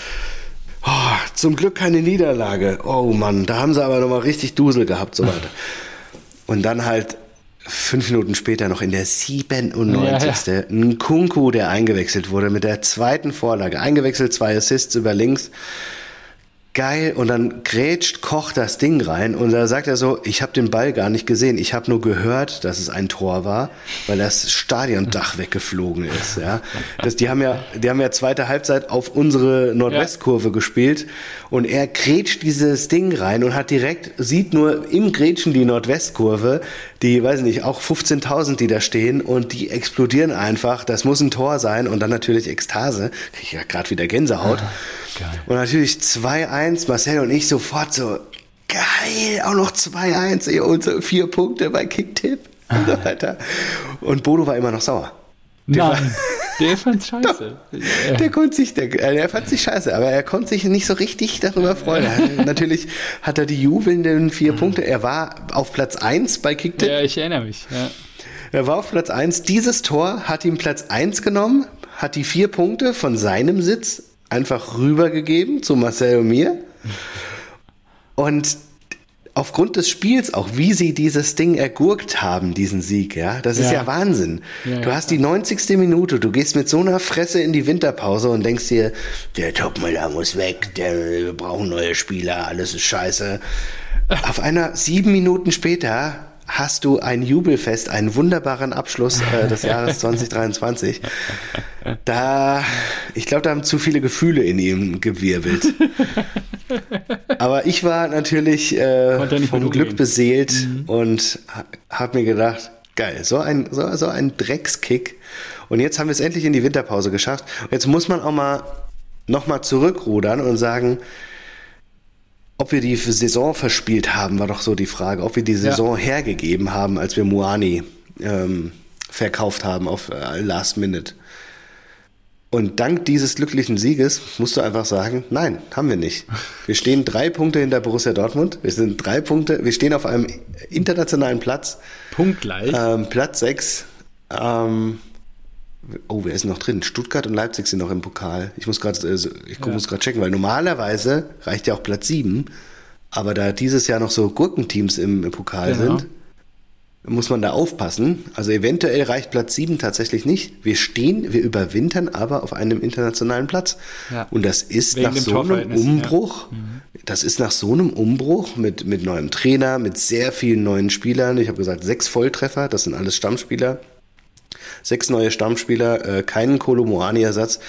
Oh, zum Glück keine Niederlage. Oh Mann, da haben sie aber nochmal richtig Dusel gehabt, so weiter. <laughs> Und dann halt fünf Minuten später noch in der 97.
Ja,
ein Kunku, der eingewechselt wurde mit der zweiten Vorlage. Eingewechselt, zwei Assists über links. Geil, und dann grätscht Koch das Ding rein und da sagt er so, ich habe den Ball gar nicht gesehen, ich habe nur gehört, dass es ein Tor war, weil das Stadiondach weggeflogen ist. Ja, das, die haben ja, die haben ja zweite Halbzeit auf unsere Nordwestkurve gespielt und er grätscht dieses Ding rein und hat direkt sieht nur im Grätschen die Nordwestkurve, die, weiß ich nicht, auch 15.000, die da stehen und die explodieren einfach. Das muss ein Tor sein und dann natürlich Ekstase. Krieg ich ja gerade wieder Gänsehaut.
Geil.
Und natürlich 2-1, Marcel und ich sofort so, geil, auch noch 2-1, ey, und so vier Punkte bei Kicktipp und so weiter. Und Bodo war immer noch sauer.
Nein, der fand's <laughs> scheiße. Ja.
Der konnte sich, der, äh, der fand sich scheiße, aber er konnte sich nicht so richtig darüber freuen. <laughs> Natürlich hat er die jubelnden vier Punkte. Er war auf Platz 1 bei Kicktipp.
ja, ich erinnere mich. Ja.
Er war auf Platz 1. Dieses Tor hat ihm Platz 1 genommen, hat die vier Punkte von seinem Sitz einfach rübergegeben zu Marcel und mir. Und aufgrund des Spiels auch, wie sie dieses Ding ergurkt haben, diesen Sieg, ja, das ist ja,
Ja.
Wahnsinn.
Ja,
du hast die 90. Minute, du gehst mit so einer Fresse in die Winterpause und denkst dir, der Topmüller muss weg, der, wir brauchen neue Spieler, alles ist scheiße. Auf einer sieben Minuten später hast du ein Jubelfest, einen wunderbaren Abschluss äh, des Jahres <laughs> 2023. Da, ich glaube, da haben zu viele Gefühle in ihm gewirbelt. Aber ich war natürlich äh, vom Glück
umgehen.
beseelt und ha- hab mir gedacht, geil, so ein, so, so ein Dreckskick. Und jetzt haben wir es endlich in die Winterpause geschafft. Und jetzt muss man auch mal nochmal zurückrudern und sagen, ob wir die Saison verspielt haben, war doch so die Frage. Ob wir die Saison hergegeben haben, als wir Muani ähm, verkauft haben auf äh, Last Minute. Und dank dieses glücklichen Sieges musst du einfach sagen, nein, haben wir nicht. Wir stehen drei Punkte hinter Borussia Dortmund. Wir sind drei Punkte, wir stehen auf einem internationalen Platz.
Punktgleich.
Ähm, Platz sechs. Ähm, oh, wer ist noch drin? Stuttgart und Leipzig sind noch im Pokal. Ich muss gerade äh, ich
Ja.
muss gerade checken, weil normalerweise reicht ja auch Platz sieben. Aber da dieses Jahr noch so Gurkenteams im, im Pokal
Genau.
sind, muss man da aufpassen. Also eventuell reicht Platz 7 tatsächlich nicht. Wir stehen, wir überwintern aber auf einem internationalen Platz.
Ja.
Und das ist
Wegen
nach so einem
Torverhältnis, ja.
Umbruch, das ist nach so einem Umbruch mit, mit neuem Trainer, mit sehr vielen neuen Spielern. Ich habe gesagt, sechs Volltreffer, das sind alles Stammspieler. Sechs neue Stammspieler, äh, keinen Kolomoani-Ersatz.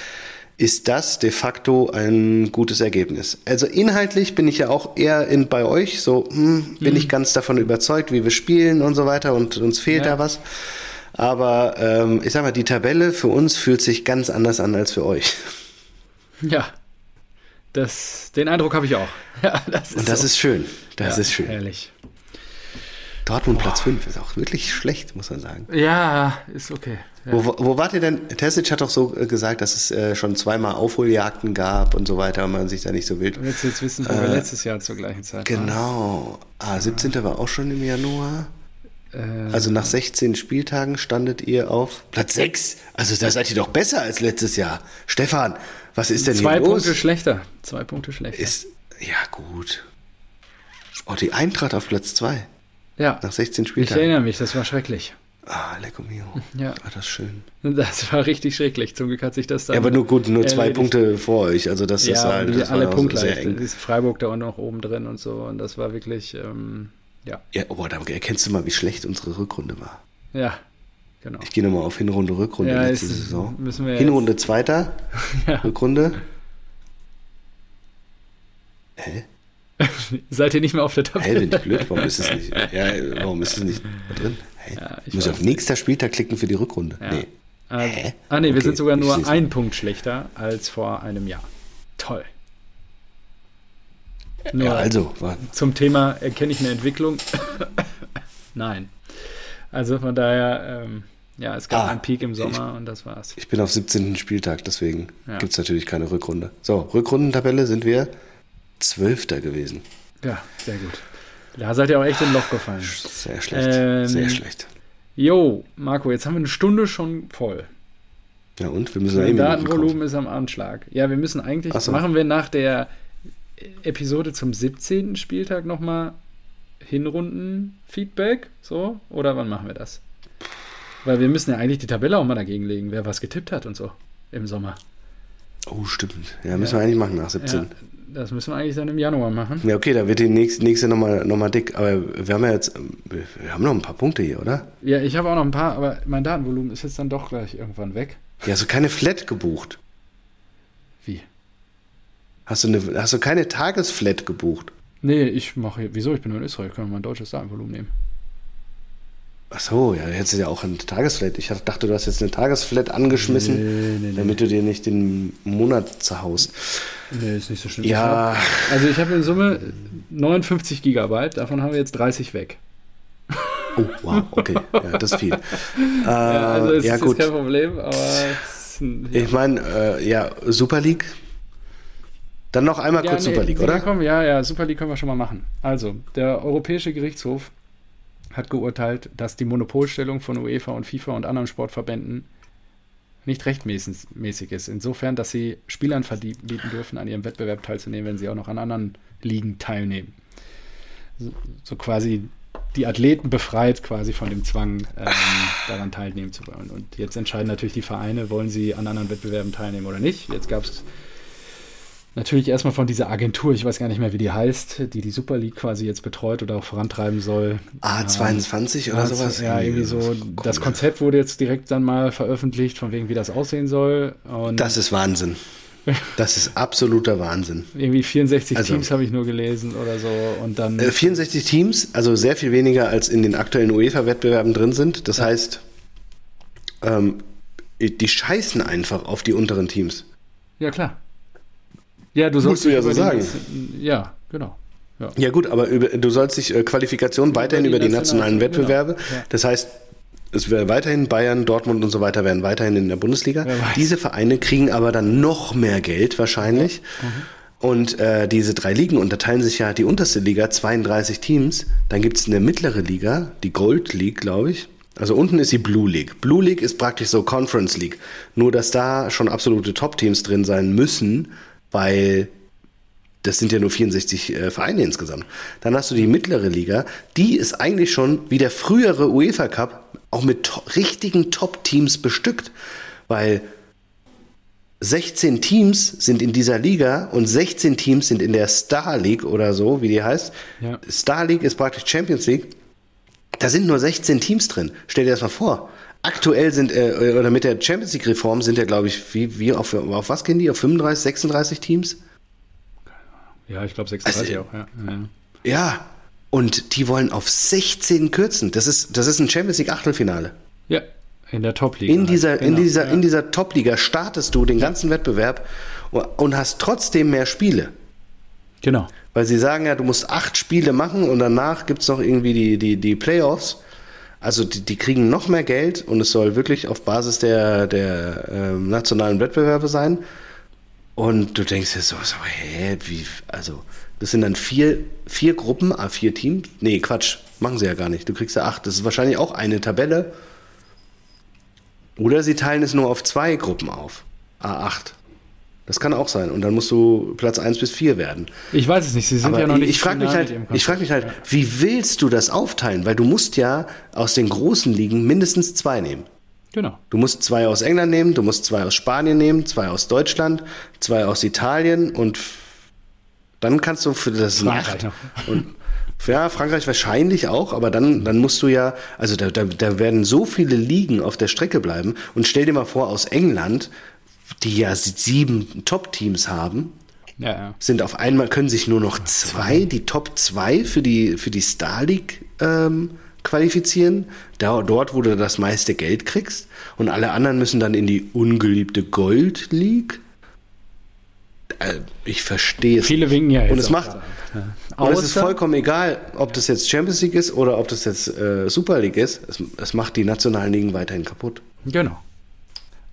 Ist das de facto ein gutes Ergebnis? Also inhaltlich bin ich ja auch eher in, bei euch, so hm, bin ich ganz davon überzeugt, wie wir spielen und so weiter und uns fehlt
Ja.
da was. Aber ähm, ich sag mal, die Tabelle für uns fühlt sich ganz anders an als für euch.
Ja. Das, den Eindruck habe ich auch. <laughs> Ja, das ist
Und das
so.
ist schön. Das
ja,
ist schön.
Herrlich.
Dortmund Platz 5 ist auch wirklich schlecht, muss man sagen.
Ja, ist okay. Ja.
Wo, wo wart ihr denn? Tessic hat doch so äh, gesagt, dass es äh, schon zweimal Aufholjagden gab und so weiter und man sich da nicht so wild.
Willst du jetzt wissen, wo wir letztes Jahr zur gleichen Zeit?
Äh, Genau. Ah, 17. war auch schon im Januar.
Äh,
Also nach 16 Spieltagen standet ihr auf Platz 6. Also da seid ihr doch besser als letztes Jahr. Stefan, was ist denn
zwei
hier los?
Punkte schlechter. Zwei Punkte schlechter.
Ist, ja gut. Oh, die Eintracht auf Platz 2
ja,
nach 16
ich
Spieltagen.
erinnere mich, das war schrecklich.
Ah, lecco mio.
Ja.
War das schön.
Das war richtig schrecklich. Zum Glück hat sich das dann.
Ja, aber nur gut, nur zwei. Punkte vor euch. Also das ist
Ja,
halt
und die
das
alle punktgleich.
sehr eng.
Ist Freiburg da unten noch oben drin und so. Und das war wirklich, ähm, ja.
Ja, oh, da erkennst du mal, wie schlecht unsere Rückrunde war.
Ja, genau.
Ich gehe nochmal auf Hinrunde, Rückrunde
Ja,
letzte
ist-
Saison.
müssen wir
Hinrunde zweiter, <laughs>
Ja.
Rückrunde. <laughs> Hä? <laughs>
Seid ihr nicht mehr auf der
Hä,
Tabelle?
bin ich blöd? Warum ist es nicht? Ja, warum ist es nicht drin? Hä?
Ja, ich
Muss ich auf nächster Spieltag klicken für die Rückrunde?
Ja.
Nee.
Ah,
Hä?
ah nee, wir
Okay,
sind sogar
ich
nur
seh's
ein Punkt schlechter als vor einem Jahr. Toll. Nur
Ja, also, war,
zum Thema erkenne ich eine Entwicklung? <laughs> Nein. Also von daher, ähm, ja, es gab
Ah,
einen Peak im Sommer und das war's.
ich bin auf 17. Spieltag, deswegen
Ja.
gibt's natürlich keine Rückrunde. So, Rückrundentabelle sind wir Zwölfter gewesen.
Ja, sehr gut. Da seid ihr auch echt in ein Loch gefallen.
Sehr schlecht,
Ähm,
sehr schlecht.
Jo, Marco, jetzt haben wir eine Stunde schon voll.
Ja und? Wir müssen ja
Datenvolumen ist am Anschlag. Ja, wir müssen eigentlich,
so.
machen wir nach der Episode zum 17. Spieltag nochmal Hinrunden-Feedback, so? Oder wann machen wir das? Weil wir müssen ja eigentlich die Tabelle auch mal dagegen legen, wer was getippt hat und so im Sommer.
Oh, stimmt. Ja, müssen
Ja.
wir eigentlich machen nach 17.
Ja, das müssen wir eigentlich dann im Januar machen.
Ja, okay, da wird die nächste, nächste nochmal noch mal dick. Aber wir haben ja jetzt, wir haben noch ein paar Punkte hier, oder?
Ja, ich habe auch noch ein paar, aber mein Datenvolumen ist jetzt dann doch gleich irgendwann weg.
Ja, hast du keine Flat gebucht?
Wie?
Hast du, eine, hast du keine Tagesflat gebucht?
Nee, ich mache, wieso? Ich bin nur in Israel, ich kann mein deutsches Datenvolumen nehmen.
Ach so, ja, hättest du ja auch eine Tagesflat. Ich dachte, du hast jetzt eine Tagesflat angeschmissen,
Nee, nee, nee.
damit du dir nicht den Monat zerhaust.
Nee, ist nicht so schlimm.
Ja,
Also ich habe in Summe 59 Gigabyte, davon haben wir jetzt 30 weg.
oh, wow, okay, ja, das ist viel. <laughs> Äh,
Ja, also es
ja,
ist
gut.
kein Problem, aber es ist ein, ja.
Ich meine, äh, ja, Super League. Dann noch einmal kurz
nee,
Super League,
ja,
oder?
Komm, ja, ja, Super League können wir schon mal machen. Also, der Europäische Gerichtshof hat geurteilt, dass die Monopolstellung von UEFA und FIFA und anderen Sportverbänden nicht rechtmäßig mäßig ist. Insofern, dass sie Spielern verbieten dürfen, an ihrem Wettbewerb teilzunehmen, wenn sie auch noch an anderen Ligen teilnehmen. So, so quasi die Athleten befreit quasi von dem Zwang, ähm, daran teilnehmen zu wollen. Und jetzt entscheiden natürlich die Vereine, wollen sie an anderen Wettbewerben teilnehmen oder nicht. Jetzt gab es natürlich erstmal von dieser Agentur, ich weiß gar nicht mehr, wie die heißt, die die Super League quasi jetzt betreut oder auch vorantreiben soll.
A22 oder
Ja,
sowas?
Ja, irgendwie so. Das
Komisch.
Konzept wurde jetzt direkt dann mal veröffentlicht, von wegen, wie das aussehen soll. Und
Das ist Wahnsinn. <laughs> Das ist absoluter Wahnsinn.
irgendwie 64
Also-
Teams habe ich nur gelesen oder so. Und dann.
Äh, 64 Teams, also sehr viel weniger als in den aktuellen UEFA-Wettbewerben drin sind. Das heißt, ähm, die scheißen einfach auf die unteren Teams.
ja, klar. Ja, du sollst
du ja so
über
sagen.
Ja, genau. Ja.
Ja gut, aber über, du sollst dich äh, Qualifikation weiterhin
die
über die
nationalen-
nationalen Wettbewerbe.
genau, ja.
Das heißt, es wäre weiterhin Bayern, Dortmund und so weiter werden weiterhin in der Bundesliga. Diese Vereine kriegen aber dann noch mehr Geld wahrscheinlich. Mhm. Und äh, diese drei Ligen unterteilen sich ja die unterste Liga, 32 Teams. Dann gibt es eine mittlere Liga, die Gold League, glaube ich. Also unten ist die Blue League. Blue League ist praktisch so Conference League. Nur, dass da schon absolute Top-Teams drin sein müssen, weil das sind ja nur 64 äh, Vereine insgesamt. Dann hast du die mittlere Liga. Die ist eigentlich schon wie der frühere UEFA Cup auch mit to richtigen Top-Teams bestückt. Weil 16 Teams sind in dieser Liga und 16 Teams sind in der Star League oder so, wie die heißt. Ja. Star League ist praktisch Champions League. Da sind nur 16 Teams drin. Stell dir das mal vor. Aktuell sind, äh, oder mit der Champions League Reform sind ja, glaube ich, wie, wie auf, auf was gehen die? Auf 35, 36 Teams?
Ja, ich glaube 36 also, auch, ja. ja.
Ja, und die wollen auf 16 kürzen. Das ist, das ist ein Champions League Achtelfinale.
Ja, in der Top-Liga.
In dieser, genau. in dieser, ja. in dieser Top-Liga startest du den ganzen Wettbewerb und hast trotzdem mehr Spiele.
Genau.
Weil sie sagen ja, du musst acht Spiele machen und danach gibt es noch irgendwie die, die, die Playoffs. Also die, die, kriegen noch mehr Geld und es soll wirklich auf Basis der, der äh, nationalen Wettbewerbe sein. Und du denkst dir so, so, hä, wie, also, das sind dann vier, vier Gruppen, a vier Teams. Nee, Quatsch, machen sie ja gar nicht. Du kriegst ja acht. Das ist wahrscheinlich auch eine Tabelle oder sie teilen es nur auf zwei Gruppen auf. A8. Das kann auch sein. Und dann musst du Platz 1 bis 4 werden.
Ich weiß es nicht. Sie sind Aber ja noch nicht.
Ich frage mich halt, ich frage mich halt, wie willst du das aufteilen? Weil du musst ja aus den großen Ligen mindestens zwei nehmen.
Genau.
Du musst zwei aus England nehmen, du musst zwei aus Spanien nehmen, zwei aus Deutschland, zwei aus Italien und dann kannst du für das
Nacht <laughs>
und ja, Frankreich wahrscheinlich auch, aber dann, dann musst du ja, also da, da, da werden so viele Ligen auf der Strecke bleiben. Und stell dir mal vor, aus England, die ja sieben Top-Teams haben,
ja, ja.
sind auf einmal, können sich nur noch zwei, die Top 2 für die, für die Star League ähm, qualifizieren. Da, dort, wo du das meiste Geld kriegst. Und alle anderen müssen dann in die ungeliebte Gold League. Äh, ich verstehe
es. Viele winken ja jetzt.
Und es macht. Ja. Und es ist vollkommen egal, ob das jetzt Champions League ist oder ob das jetzt äh, Super League ist. Es, es macht die nationalen Ligen weiterhin kaputt.
Genau.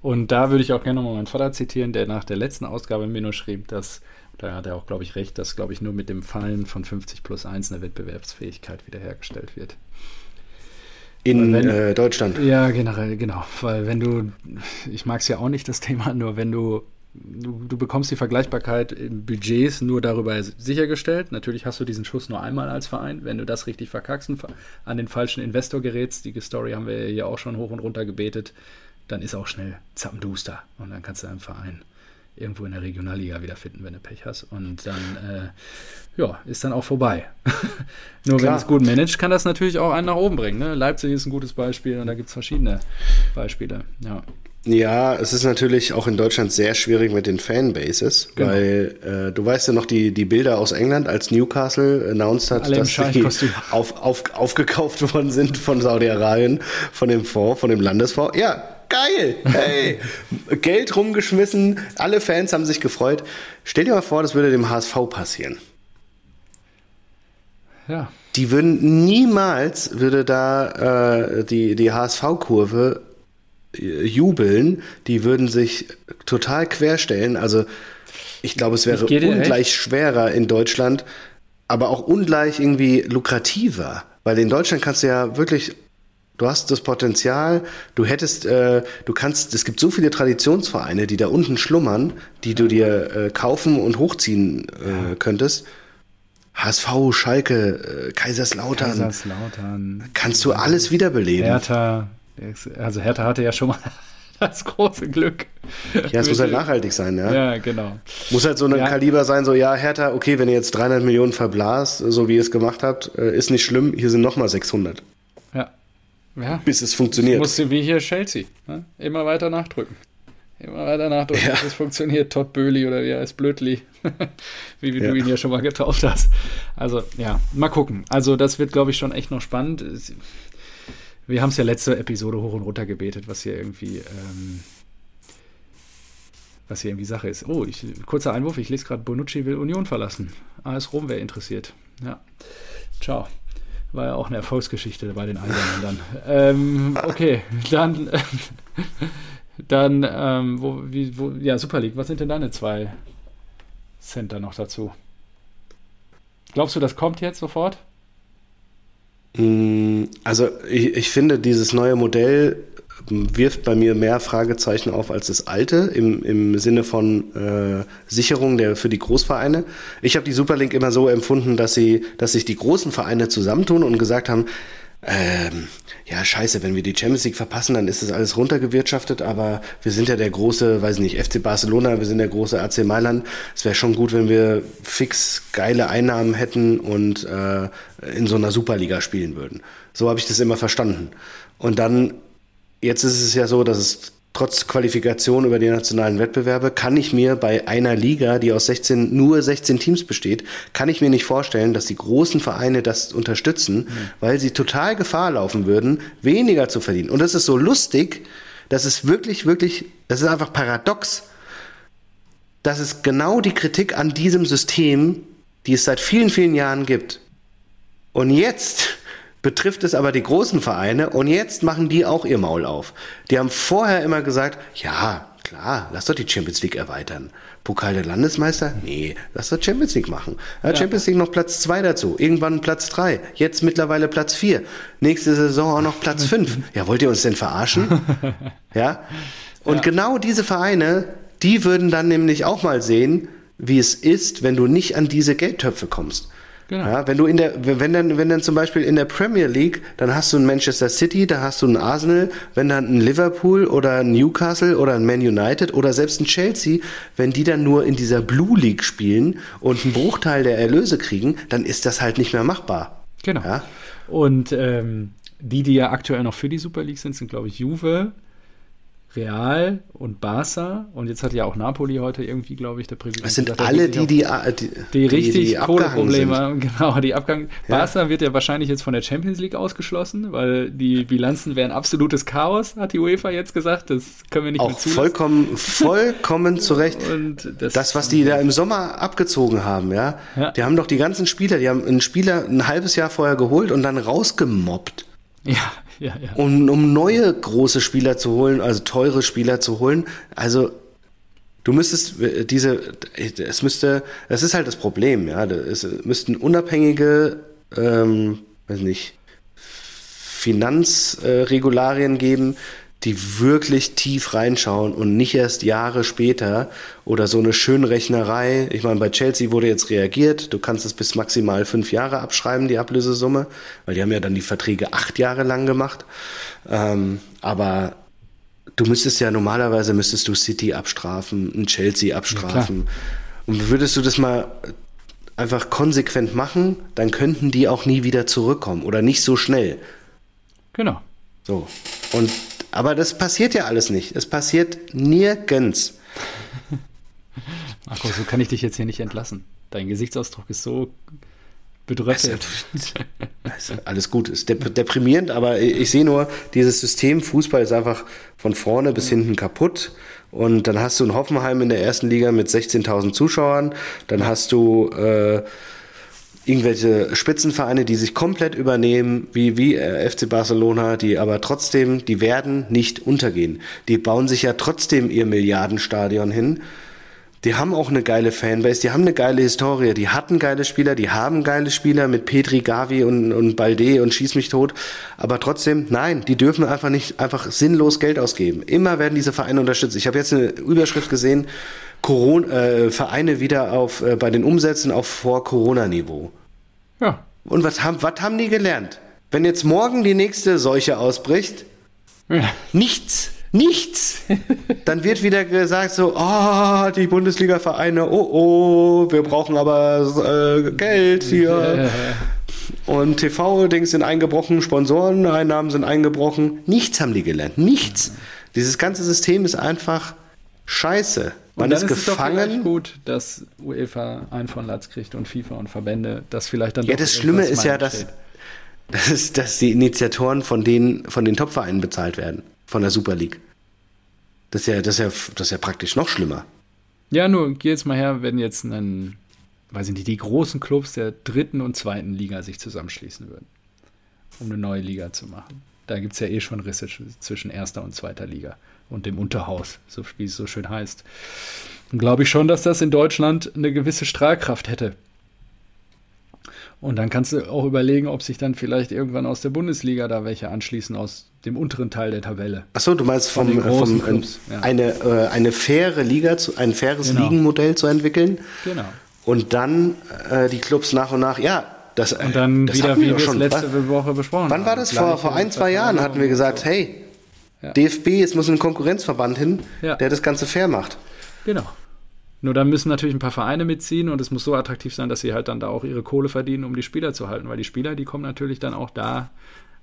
Und da würde ich auch gerne nochmal meinen Vater zitieren, der nach der letzten Ausgabe mir nur schrieb, dass, da hat er auch, glaube ich, recht, dass, glaube ich, nur mit dem Fallen von 50 plus 1 eine Wettbewerbsfähigkeit wiederhergestellt wird.
In wenn, äh, Deutschland.
Ja, generell, genau. Weil wenn du, ich mag es ja auch nicht, das Thema, nur wenn du du, du, bekommst die Vergleichbarkeit in Budgets nur darüber sichergestellt. Natürlich hast du diesen Schuss nur einmal als Verein. Wenn du das richtig verkackst und an den falschen Investor gerätst, die Story haben wir hier auch schon hoch und runter gebetet, dann ist auch schnell zappenduster. Und dann kannst du einen Verein irgendwo in der Regionalliga wiederfinden, wenn du Pech hast. Und dann, äh, ja, ist dann auch vorbei. <laughs> Nur Klar. wenn es gut managt, kann das natürlich auch einen nach oben bringen. Ne? Leipzig ist ein gutes Beispiel und da gibt es verschiedene Beispiele. Ja.
Ja, es ist natürlich auch in Deutschland sehr schwierig mit den Fanbases, genau. weil äh, du weißt ja noch die, die Bilder aus England, als Newcastle announced hat, dass sie <laughs> auf, auf, aufgekauft worden sind von Saudi-Arabien, von dem Fonds, von dem Landesfonds. Ja, geil, hey, Geld rumgeschmissen, alle Fans haben sich gefreut. Stell dir mal vor, das würde dem HSV passieren.
Ja.
Die würden niemals, würde da äh, die, die HSV-Kurve jubeln, die würden sich total querstellen. Also ich glaube, es wäre ungleich recht. schwerer in Deutschland, aber auch ungleich irgendwie lukrativer. Weil in Deutschland kannst du ja wirklich, du hast das Potenzial, du hättest, äh, du kannst, es gibt so viele Traditionsvereine, die da unten schlummern, die du dir äh, kaufen und hochziehen äh, könntest. HSV, Schalke, äh, Kaiserslautern.
Kaiserslautern.
Kannst du alles wiederbeleben.
Hertha, also Hertha hatte ja schon mal <laughs> das große Glück.
Ja, es muss halt nachhaltig sein, ja.
Ja, genau.
Muss halt so ein ja. Kaliber sein, so, ja, Hertha, okay, wenn ihr jetzt 300 Millionen verblasst, so wie ihr es gemacht habt, äh, ist nicht schlimm, hier sind nochmal 600.
Ja.
Bis es funktioniert.
Musst du wie hier Chelsea, ne? immer weiter nachdrücken. Immer weiter nachdrücken, ja. bis es funktioniert. Todd Böhli oder wie er heißt, Blödli. <laughs> wie, wie ja. du ihn ja schon mal getauft hast. Also, ja, mal gucken. Also, das wird, glaube ich, schon echt noch spannend wir haben es ja letzte Episode hoch und runter gebetet, was hier irgendwie, ähm, was hier irgendwie Sache ist. Oh, ich, kurzer Einwurf, ich lese gerade, Bonucci will Union verlassen. AS Rom wäre interessiert. Ja. Ciao. War ja auch eine Erfolgsgeschichte bei den Eisernen dann. ähm, okay, dann, <laughs> dann ähm, wo, wie, wo, ja, Super League, was sind denn deine zwei Center noch dazu? Glaubst du, das kommt jetzt sofort?
Mm, also ich, ich finde, dieses neue Modell wirft bei mir mehr Fragezeichen auf als das alte im, im Sinne von äh, Sicherung der, für die Großvereine. Ich habe die Superlink immer so empfunden, dass sie, dass sich die großen Vereine zusammentun und gesagt haben, ähm, ja, scheiße, wenn wir die Champions League verpassen, dann ist das alles runtergewirtschaftet, aber wir sind ja der große, weiß nicht, FC Barcelona, wir sind der große AC Mailand. Es wäre schon gut, wenn wir fix geile Einnahmen hätten und äh, in so einer Superliga spielen würden. So habe ich das immer verstanden. Und dann Jetzt ist es ja so, dass es trotz Qualifikation über die nationalen Wettbewerbe kann ich mir bei einer Liga, die aus 16, nur 16 Teams besteht, kann ich mir nicht vorstellen, dass die großen Vereine das unterstützen, mhm. weil sie total Gefahr laufen würden, weniger zu verdienen. Und das ist so lustig, das ist wirklich, wirklich, das ist einfach paradox. Das ist genau die Kritik an diesem System, die es seit vielen, vielen Jahren gibt. Und jetzt betrifft es aber die großen Vereine und jetzt machen die auch ihr Maul auf. Die haben vorher immer gesagt, ja, klar, lass doch die Champions League erweitern. Pokal der Landesmeister? Nee, lass doch Champions League machen. Ja, ja. Champions League noch Platz zwei dazu, irgendwann Platz drei, jetzt mittlerweile Platz vier, nächste Saison auch noch Platz fünf. Ja, wollt ihr uns denn verarschen? <laughs> ja? Und ja. genau diese Vereine, die würden dann nämlich auch mal sehen, wie es ist, wenn du nicht an diese Geldtöpfe kommst. Genau. Ja, wenn du in der, wenn dann, wenn dann zum Beispiel in der Premier League, dann hast du ein Manchester City, da hast du ein Arsenal, wenn dann ein Liverpool oder ein Newcastle oder ein Man United oder selbst ein Chelsea, wenn die dann nur in dieser Blue League spielen und einen Bruchteil der Erlöse kriegen, dann ist das halt nicht mehr machbar.
Genau. Ja? Und ähm, die, die ja aktuell noch für die Super League sind, sind glaube ich Juve, Real und Barca und jetzt hat ja auch Napoli heute irgendwie, glaube ich, der
Präsident. Das sind gesagt, alle die, die,
die, die, richtig Kohleprobleme haben. <laughs> Genau, die Abgang. Ja. Barca wird ja wahrscheinlich jetzt von der Champions League ausgeschlossen, weil die Bilanzen wären absolutes Chaos, hat die UEFA jetzt gesagt. Das können wir nicht
auch mehr zulassen. Vollkommen, vollkommen <laughs> zurecht. Und das, das, was die da im Sommer abgezogen haben, ja? ja, die haben doch die ganzen Spieler, die haben einen Spieler ein halbes Jahr vorher geholt und dann rausgemobbt.
Ja, <laughs> ja, ja.
Um, neue große Spieler zu holen, also teure Spieler zu holen. Also du müsstest äh, diese, es müsste, es ist halt das Problem, ja, es müssten unabhängige, ähm, weiß nicht, Finanzregularien geben, die wirklich tief reinschauen und nicht erst Jahre später oder so eine Schönrechnerei. Ich meine, bei Chelsea wurde jetzt reagiert. Du kannst es bis maximal fünf Jahre abschreiben, die Ablösesumme, weil die haben ja dann die Verträge acht Jahre lang gemacht. Ähm, aber du müsstest ja normalerweise müsstest du City abstrafen, ein Chelsea abstrafen. Und würdest du das mal einfach konsequent machen, dann könnten die auch nie wieder zurückkommen oder nicht so schnell.
Genau.
So. Und aber das passiert ja alles nicht. Es passiert nirgends. <laughs>
Marco, so kann ich dich jetzt hier nicht entlassen. Dein Gesichtsausdruck ist so bedröppelt.
Also, alles gut, ist deprimierend, aber ich, sehe nur, dieses System Fußball ist einfach von vorne bis hinten kaputt. Und dann hast du ein Hoffenheim in der ersten Liga mit 16.000 Zuschauern. Dann hast du äh, irgendwelche Spitzenvereine, die sich komplett übernehmen, wie, wie äh, FC Barcelona, die aber trotzdem, die werden nicht untergehen. Die bauen sich ja trotzdem ihr Milliardenstadion hin. Die haben auch eine geile Fanbase, die haben eine geile Historie, die hatten geile Spieler, die haben geile Spieler mit Petri, Gavi und, und Balde und Schieß mich tot. Aber trotzdem, nein, die dürfen einfach nicht einfach sinnlos Geld ausgeben. Immer werden diese Vereine unterstützt. Ich habe jetzt eine Überschrift gesehen, Corona, äh, Vereine wieder auf, äh, bei den Umsätzen auf Vor-Corona-Niveau.
Ja.
Und was haben, was haben die gelernt? Wenn jetzt morgen die nächste Seuche ausbricht, ja. nichts, nichts. <laughs> Dann wird wieder gesagt so, oh, die Bundesliga-Vereine, oh, oh, wir brauchen aber äh, Geld hier. Ja. Und TV-Dings sind eingebrochen, Sponsoren-Einnahmen sind eingebrochen. Nichts haben die gelernt, nichts. Dieses ganze System ist einfach scheiße.
Man ist, ist gefangen. Es doch gut, dass UEFA ein von Latz kriegt und FIFA und Verbände das vielleicht dann
Ja, das Schlimme ist ja, dass, dass, dass die Initiatoren von den, von den Topvereinen bezahlt werden, von der Super League. Das ist ja, das ist ja, das ist ja praktisch noch schlimmer.
Ja, nur geh jetzt mal her, wenn jetzt ein, weiß ich nicht, die großen Clubs der dritten und zweiten Liga sich zusammenschließen würden. um eine neue Liga zu machen. Da gibt es ja eh schon Risse zwischen erster und zweiter Liga und dem Unterhaus, so wie es so schön heißt. Und glaube ich schon, dass das in Deutschland eine gewisse Strahlkraft hätte. Und dann kannst du auch überlegen, ob sich dann vielleicht irgendwann aus der Bundesliga da welche anschließen aus dem unteren Teil der Tabelle.
Achso, du meinst vom, vom Clubs, ja. eine, äh, eine faire Liga, zu, ein faires genau. Ligenmodell zu entwickeln.
Genau.
Und dann äh, die Clubs nach und nach, ja, das,
und dann
das
wieder, wie wir es letzte was? Woche besprochen
Wann war das? Vor, vor ein, zwei Jahren hatten wir gesagt, hey, ja. DFB, es muss ein Konkurrenzverband hin, ja. der das Ganze fair macht.
Genau. Nur dann müssen natürlich ein paar Vereine mitziehen und es muss so attraktiv sein, dass sie halt dann da auch ihre Kohle verdienen, um die Spieler zu halten, weil die Spieler, die kommen natürlich dann auch da,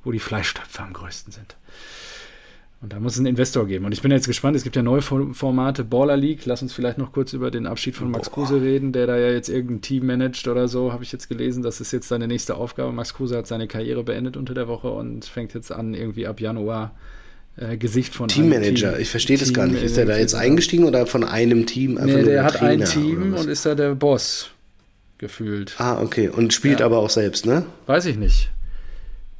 wo die Fleischtöpfe am größten sind. Und da muss es einen Investor geben. Und ich bin jetzt gespannt, es gibt ja neue Formate, Baller League. Lass uns vielleicht noch kurz über den Abschied von Max Kruse reden, der da ja jetzt irgendein Team managt oder so, habe ich jetzt gelesen. Das ist jetzt seine nächste Aufgabe. Max Kruse hat seine Karriere beendet unter der Woche und fängt jetzt an, irgendwie ab Januar äh, Gesicht von
Teammanager. Team, ich verstehe das gar nicht. Ist er da jetzt eingestiegen oder von einem Team?
Nee, der hat Trainer ein Team und ist da der Boss gefühlt.
Ah, okay. Und spielt ja. aber auch selbst, ne?
Weiß ich nicht.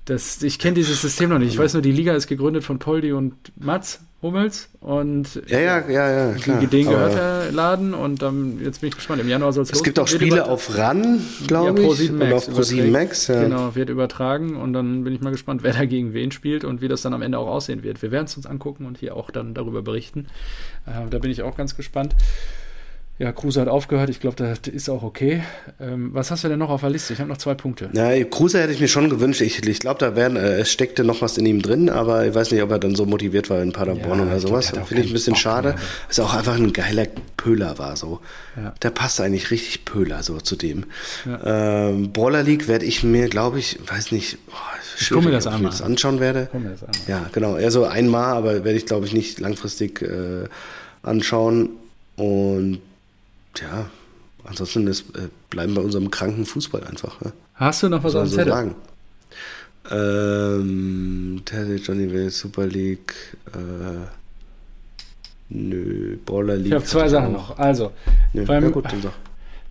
Das, ich kenne dieses System noch nicht. Ich weiß nur, die Liga ist gegründet von Poldi und Mats Hummels und
ja, ja, ja, ja
klar. denen gehört der Laden und dann, jetzt bin ich gespannt. Im Januar soll es
Es gibt auch Spiele auf RAN, glaube
ja, ich. Und auf ProSieben Max. Ja. Genau, wird übertragen und dann bin ich mal gespannt, wer da gegen wen spielt und wie das dann am Ende auch aussehen wird. Wir werden es uns angucken und hier auch dann darüber berichten. Äh, da bin ich auch ganz gespannt. Ja, Kruse hat aufgehört. Ich glaube, das ist auch okay. Ähm, was hast du denn noch auf der Liste? Ich habe noch zwei Punkte.
Ja, Kruse hätte ich mir schon gewünscht. Ich, ich glaube, da wären, äh, es steckte noch was in ihm drin, aber ich weiß nicht, ob er dann so motiviert war in Paderborn ja, oder sowas. Finde ich ein bisschen Bock schade. Mehr. Ist auch einfach ein geiler Pöhler war so. Ja. Der passt eigentlich richtig Pöhler so zu dem. Ja. Ähm, Brawler League werde ich mir, glaube ich, weiß nicht, oh,
ich mir das,
ich das anschauen werde. Das ja, genau. Eher so einmal, aber werde ich, glaube ich, nicht langfristig äh, anschauen. Und ja, ansonsten ist, äh, bleiben bei unserem kranken Fußball einfach. Ne?
Hast du noch was auf
so sagen? Ähm, Teddy, Johnny Will, Super League, äh, nö, Baller League.
Ich habe zwei Sachen noch. Also,
nö, beim, ja gut, dann sag.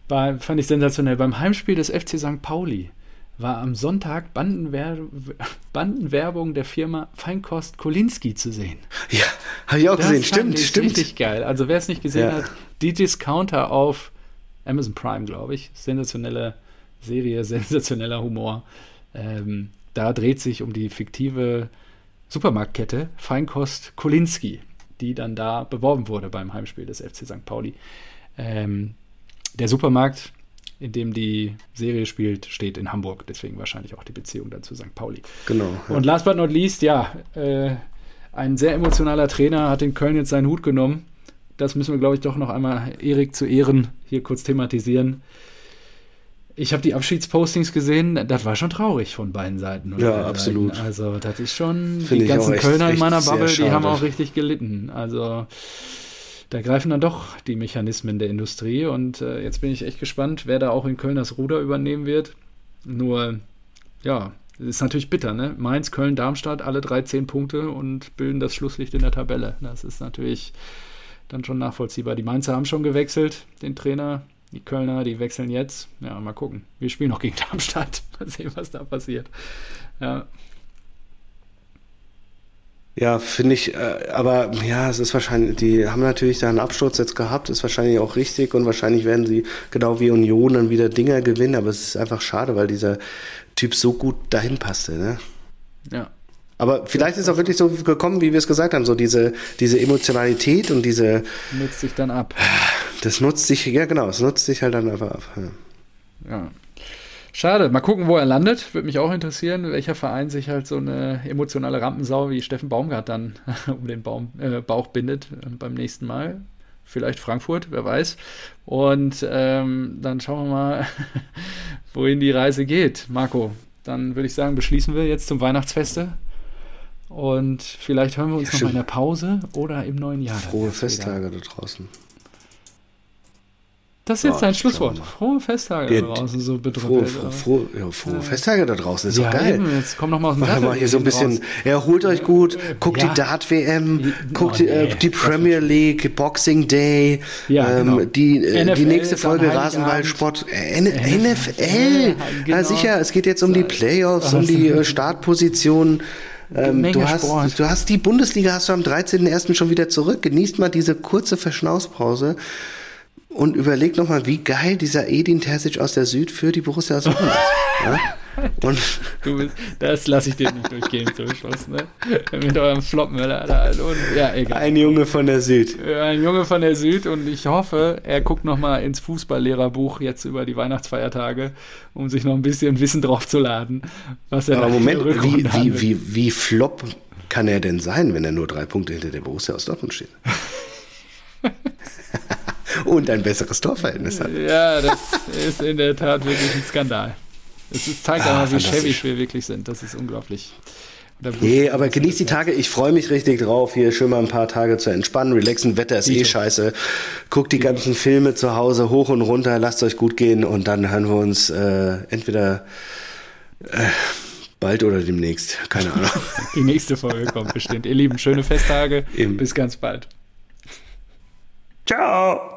Bei, fand ich sensationell. Beim Heimspiel des FC St. Pauli war am Sonntag Bandenwer Bandenwerbung der Firma Feinkost Kolinski zu sehen.
Ja, habe ich auch das gesehen. Stimmt, stimmt.
Richtig geil. Also wer es nicht gesehen ja. hat, die Discounter auf Amazon Prime, glaube ich. Sensationelle Serie, <laughs> sensationeller Humor. Ähm, da dreht sich um die fiktive Supermarktkette Feinkost Kolinski, die dann da beworben wurde beim Heimspiel des FC St. Pauli. Ähm, der Supermarkt in dem die Serie spielt, steht in Hamburg. Deswegen wahrscheinlich auch die Beziehung dann zu St. Pauli.
Genau.
Ja. Und last but not least, ja, äh, ein sehr emotionaler Trainer hat in Köln jetzt seinen Hut genommen. Das müssen wir, glaube ich, doch noch einmal Erik zu Ehren hier kurz thematisieren. Ich habe die Abschiedspostings gesehen, das war schon traurig von beiden Seiten.
Ja, absolut.
Seiten. Also, das ist schon, Find die ganzen Kölner in meiner Bubble, die haben auch richtig gelitten. Also, da greifen dann doch die Mechanismen der Industrie. Und äh, jetzt bin ich echt gespannt, wer da auch in Köln das Ruder übernehmen wird. Nur, ja, ist natürlich bitter, ne? Mainz, Köln, Darmstadt, alle drei zehn Punkte und bilden das Schlusslicht in der Tabelle. Das ist natürlich dann schon nachvollziehbar. Die Mainzer haben schon gewechselt, den Trainer. Die Kölner, die wechseln jetzt. Ja, mal gucken. Wir spielen noch gegen <laughs> Darmstadt. Mal sehen, was da passiert. Ja.
Ja, finde ich, äh, aber ja, es ist wahrscheinlich, die haben natürlich da einen Absturz jetzt gehabt, ist wahrscheinlich auch richtig und wahrscheinlich werden sie genau wie Union dann wieder Dinger gewinnen, aber es ist einfach schade, weil dieser Typ so gut dahin passte, ne?
Ja.
Aber vielleicht ist es auch wirklich so gekommen, wie wir es gesagt haben, so diese, diese Emotionalität und diese.
Nutzt sich dann ab.
Das nutzt sich, ja genau, es nutzt sich halt dann einfach ab.
Ja. ja. Schade. Mal gucken, wo er landet. Würde mich auch interessieren, welcher Verein sich halt so eine emotionale Rampensau wie Steffen Baumgart dann <laughs> um den Baum, äh, Bauch bindet äh, beim nächsten Mal. Vielleicht Frankfurt, wer weiß. Und ähm, dann schauen wir mal, <laughs> wohin die Reise geht. Marco, dann würde ich sagen, beschließen wir jetzt zum Weihnachtsfeste. Und vielleicht hören wir uns ja, noch mal in der Pause oder im neuen Jahr.
Frohe Festtage da draußen.
Das ist jetzt dein Schlusswort. Frohe Festtage
Ja,
da draußen, so
Frohe,
bedrückt.
frohe, frohe, ja, frohe Festtage da draußen, ist
Ja,
doch geil.
eben, jetzt komm noch mal aus dem
Warte mal hier so ein bisschen, erholt euch gut, guckt die Dart-WM, guckt
Oh,
die, äh,
nee,
die Premier League, Boxing Day, ähm,
genau.
die, äh, die
NFL
nächste Folge. Rasenballsport, äh, NFL,
genau.
ja sicher, es geht jetzt um die Playoffs, um die äh, Startpositionen. Ähm, du, hast,
Sport.
du hast die Bundesliga hast du am 13.01. schon wieder zurück. Genießt mal diese kurze Verschnaufspause und überleg noch mal, wie geil dieser Edin Terzic aus der Süd für die Borussia aus Dortmund ist. Ja? Und
bist, das lasse ich dir nicht durchgehen zum Schluss, ne? Mit eurem Flopmöller. Ja, egal.
ein Junge von der Süd.
Ein Junge von der Süd und ich hoffe, er guckt noch mal ins Fußballlehrerbuch jetzt über die Weihnachtsfeiertage, um sich noch ein bisschen Wissen draufzuladen, was er
Aber Moment, wie, wie, wie, wie flop kann er denn sein, wenn er nur drei Punkte hinter der Borussia aus Dortmund steht? <laughs> Und ein besseres Torverhältnis hat.
Ja, das ist in der Tat wirklich ein Skandal. Es zeigt
Ah,
aber, wie schäbig wir wirklich sind. Das ist unglaublich.
Nee, aber genießt die Tage. Ich freue mich richtig drauf, hier schön mal ein paar Tage zu entspannen, relaxen. Wetter ist eh
Dito.
scheiße. Guckt die ganzen Filme zu Hause hoch und runter, lasst euch gut gehen und dann hören wir uns äh, entweder äh, bald oder demnächst. Keine Ahnung. <laughs>
Die nächste Folge kommt bestimmt. Ihr Lieben, schöne Festtage.
Eben.
Bis ganz bald.
Ciao!